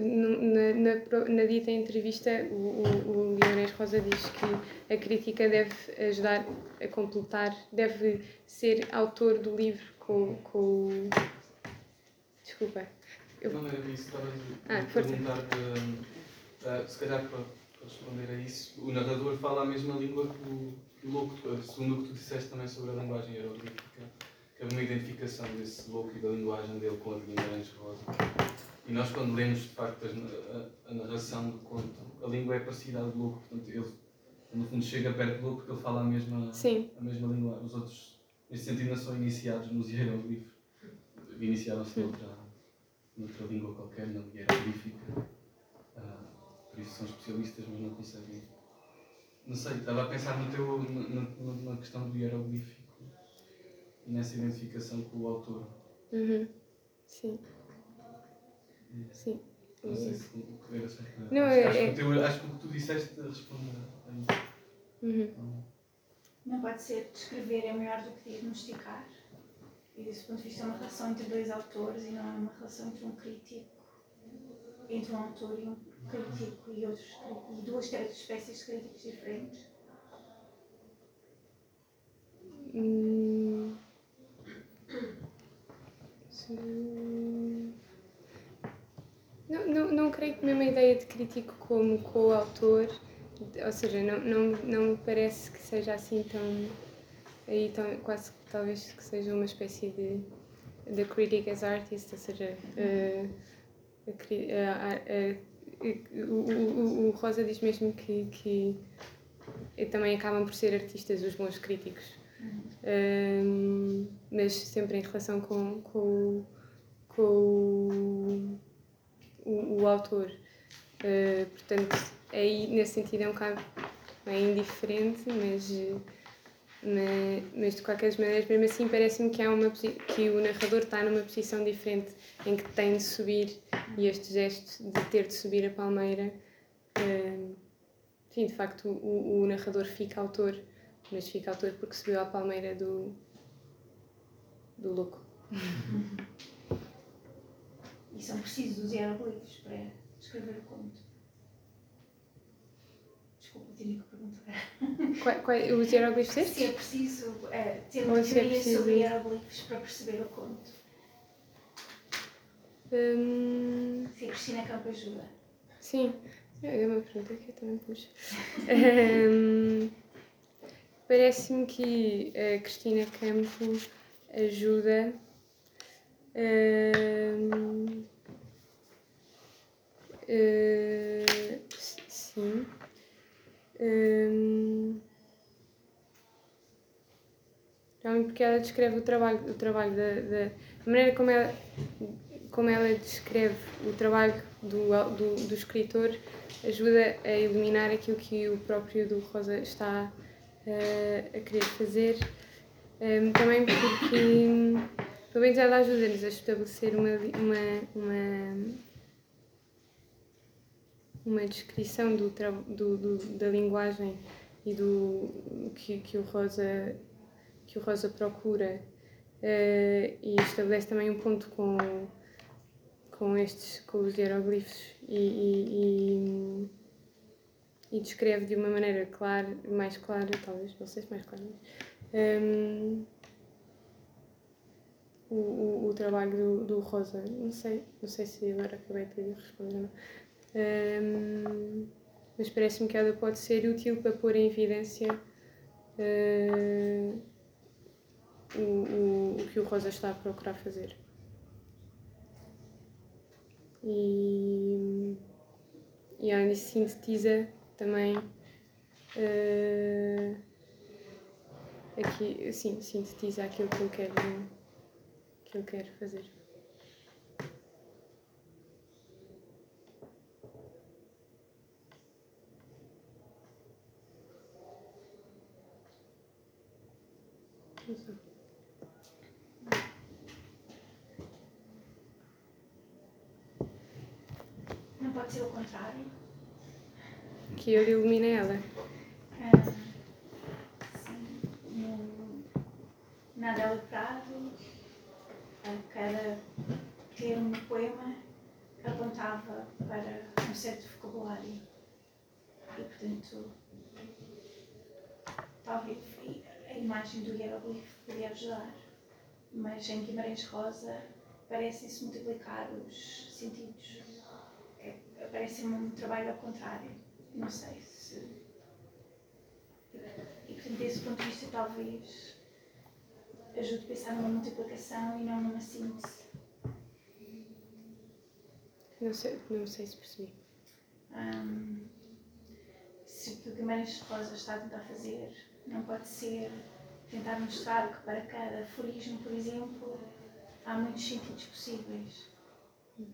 na, na, na dita entrevista o, o, o Guimarães Rosa diz que a crítica deve ajudar a completar, deve ser autor do livro com, com desculpa, Eu- Não era isso, estava Ah, a força. perguntar, hum, ah, se calhar para, para responder a isso, o narrador fala a mesma língua que o, que o louco, segundo o que tu disseste também sobre a linguagem hieroglífica, que havia uma identificação desse louco e da linguagem dele com a de Guimarães Rosa. E nós, quando lemos de facto as- a, a narração do conto, a língua é parecida à do louco, portanto, ele, no fundo, chega perto do louco porque ele fala a mesma, sim, a mesma língua. Os outros, nesse sentido, não são iniciados nos hieroglifos. Iniciaram-se noutra, noutra língua qualquer, na hieroglífica. Ah, por isso são especialistas, mas não conseguem. Não sei, estava a pensar no teu, na, na, na questão do hieroglífico e nessa identificação com o autor. uhum, sim, sim. Não sei se era para- Não, acho, é- acho, é- que o teu- acho que o que tu disseste responde a isso. Uhum. Não pode ser descrever é melhor do que diagnosticar. E desse ponto de vista é uma relação entre dois autores e não é uma relação entre um crítico, entre um autor e um crítico e, outros, e duas espécies de críticos diferentes. Hum. Não, não, não creio que mesmo a ideia de crítico como coautor, ou seja, não, não, não me parece que seja assim tão. Aí tão, quase talvez que seja uma espécie de. de critic as artist, ou seja, eh, o, Rosa diz mesmo que, que também acabam por ser artistas os bons críticos. Um, mas sempre em relação com, com, com o, o, autor. Uh, portanto, aí nesse sentido é um bocado é indiferente, mas, mas, mas de qualquer maneira, mesmo assim, parece-me que, uma, que o narrador está numa posição diferente em que tem de subir e este gesto de ter de subir a palmeira. enfim, de facto, o, o narrador fica autor mas fica autor porque subiu à palmeira do. do louco. E são precisos os hieroglifos para descrever o conto. Desculpa, tinha que perguntar. Qual, qual, os hieroglifos Se é preciso é, ter uma é teoria preciso- sobre hieroglifos para perceber o conto. Hum, Se a Cristina Campo ajuda. sim, é uma pergunta que eu também pus. Hum, Parece-me que a Cristina Campo ajuda. hum, eh, s- sim. Hum, porque ela descreve o trabalho, o trabalho da, da a maneira como ela, como ela descreve o trabalho do, do, do escritor ajuda a eliminar aquilo que o próprio do Rosa está eh, a querer fazer. Em, também porque, pelo menos ela ajuda-nos a estabelecer uma, uma, uma, uma descrição do, do, do, da linguagem e do que, que o Rosa que o Rosa procura eh, e estabelece também um ponto com com estes com os hieroglifos e, e, e, e descreve de uma maneira clara mais clara talvez não sei se mais clara mas, ehm, o, o, o trabalho do, do Rosa. Não sei não sei se agora acabei de responder Ehm, mas parece-me que ela pode ser útil para pôr em evidência eh, o, o, que o Rosa está a procurar fazer. E, e disso, sintetiza também eh, aqui, sim, sintetiza aquilo que eu quero, que eu quero fazer. Não sei. Não Que eu ilumina ela. Ah, sim, no, na Adela Prado, a cada termo no poema apontava para um certo vocabulário. E, portanto, talvez a imagem do hieroglifo podia ajudar. Mas em Guimarães Rosa parecem-se multiplicar os sentidos. Parece-me um trabalho ao contrário. Não sei se. E, portanto, desse ponto de vista, talvez ajude a pensar numa multiplicação e não numa síntese. Não sei, não sei se percebi. Hum, se o que Guimarães Rosa está a tentar fazer não pode ser tentar mostrar que para cada aforismo, por exemplo, há muitos sentidos possíveis.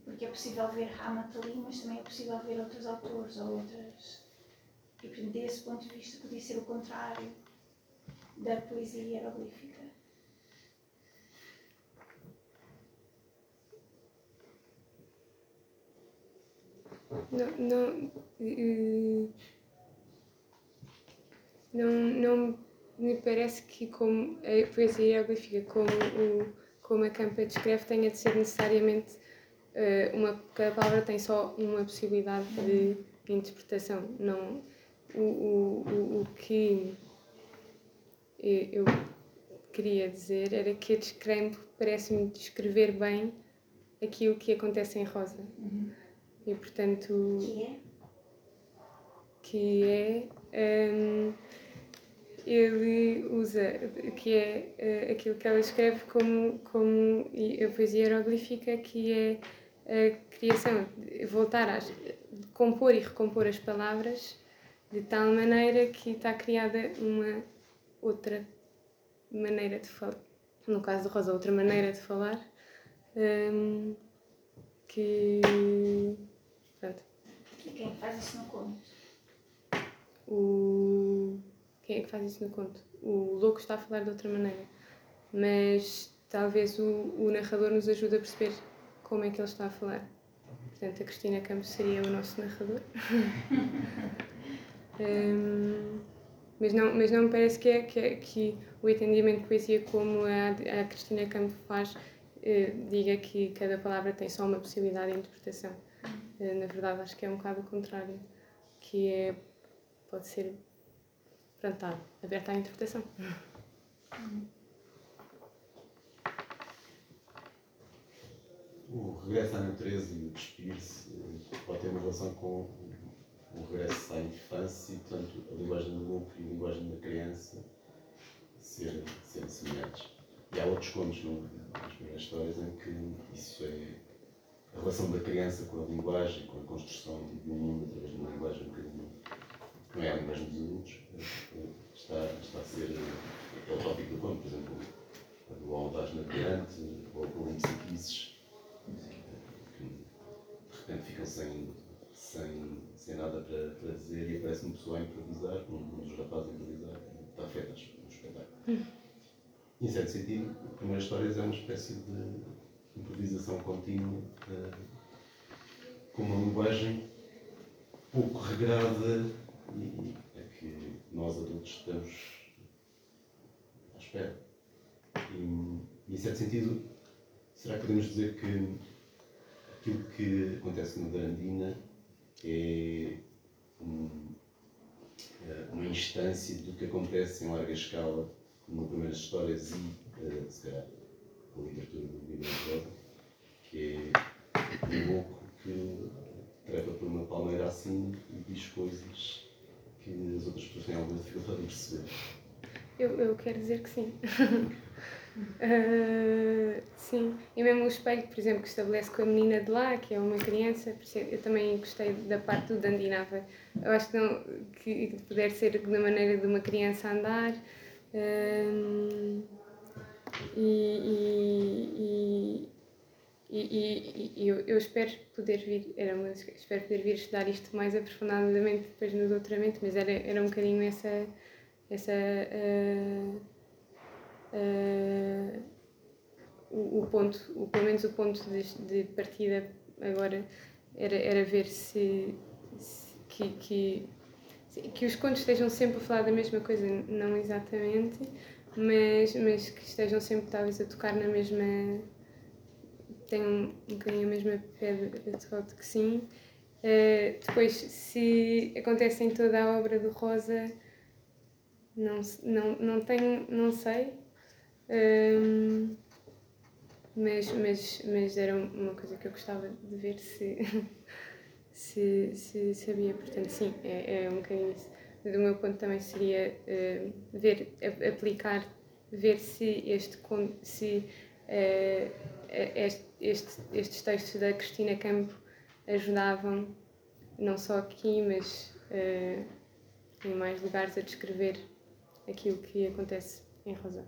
Porque é possível ver Hammett ali, mas também é possível ver outros autores ou outras. E, portanto, desse ponto de vista, podia ser o contrário da poesia hieroglífica. Não, não, eh, não, não me parece que como a poesia hieroglífica, como, o, como a Campa descreve, tenha de ser necessariamente eh, uma, cada palavra tem só uma possibilidade de interpretação. Não, o, o, o, o que eu queria dizer era que a descreve parece-me descrever bem aquilo que acontece em Rosa. E portanto Que é? que é hum, ele usa que é eh, aquilo que ela escreve como como a poesia hieroglífica que é a criação voltar a compor e recompor as palavras de tal maneira que está criada uma outra maneira de falar no caso de Rosa outra maneira de falar hum, que pronto E quem faz isso no conto? o quem é que faz isso no conto? O louco está a falar de outra maneira, mas talvez o, o narrador nos ajude a perceber como é que ele está a falar. Portanto, a Cristina Campos seria o nosso narrador. Hum, mas, não, mas não me parece que, é, que, é- que o entendimento de poesia como a, a Cristina Campos faz eh, diga que cada palavra tem só uma possibilidade de interpretação. Eh, na verdade, acho que é um bocado o contrário, que é pode ser pronto, está aberta à interpretação. O regresso à natureza e o despir-se pode ter uma relação com o regresso à infância e, portanto, a linguagem do louco e a linguagem da criança serem, serem semelhantes. E há outros contos nas primeiras histórias em que isso é a relação da criança com a linguagem, com a construção um mundo através de uma linguagem que não é a linguagem dos adultos, eh, está, está a ser eh, é o tópico do conto, por exemplo, a do Alvaz na Diante, ou o Olimpo Psiquices, repente ficam sem, sem, sem nada para, para dizer e aparece uma pessoa a improvisar, um, um dos rapazes a improvisar, está feito no espetáculo. Em certo sentido, a primeira história é uma espécie de improvisação contínua, eh, com uma linguagem pouco regrada e é que nós adultos estamos à espera. E em certo sentido, será que podemos dizer que aquilo que acontece na Darandina é um, eh, uma instância do que acontece em larga escala como primeiras histórias e, eh, se calhar, a literatura do Rosa, que é um louco que trepa por uma palmeira assim e diz coisas que as outras pessoas têm alguma dificuldade em perceber. Eu, eu quero dizer que sim. Ah, sim, e mesmo o espelho, por exemplo, que estabelece com a menina de lá, que é uma criança, eu também gostei da parte do Dandinava. Eu acho que, não, que que puder ser da maneira de uma criança andar. ah, e, e, e, e- e eu, eu espero poder vir, era uma, espero poder vir estudar isto mais aprofundadamente depois no doutoramento, mas era, era um bocadinho essa, essa ah, ah, o, o ponto, o, pelo menos o ponto de, de partida agora era, era ver se, se- que, que, que os contos estejam sempre a falar da mesma coisa, não exatamente, mas, mas que estejam sempre talvez a tocar na mesma tenho um, um bocadinho a mesma pé de, Todd que sim. Uh, depois, se acontece em toda a obra do Rosa, não, não, não tenho, não sei. Um, mas, mas, mas era uma coisa que eu gostava de ver se, se, se sabia. Portanto, sim, é, é um bocadinho isso. Do meu ponto também seria eh, ver, aplicar, ver se este se eh, este, este- estes textos da Cristina Campo ajudavam, não só aqui, mas eh, em mais lugares, a descrever aquilo que acontece em Rosa.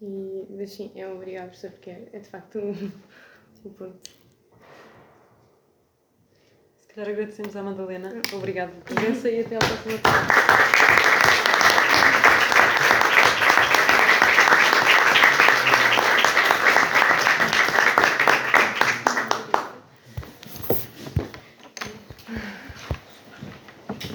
E, mas sim, é obrigado, professor, porque é, é de facto um, um ponto. Se calhar agradecemos à Madalena. Obrigada pela presença e até à próxima.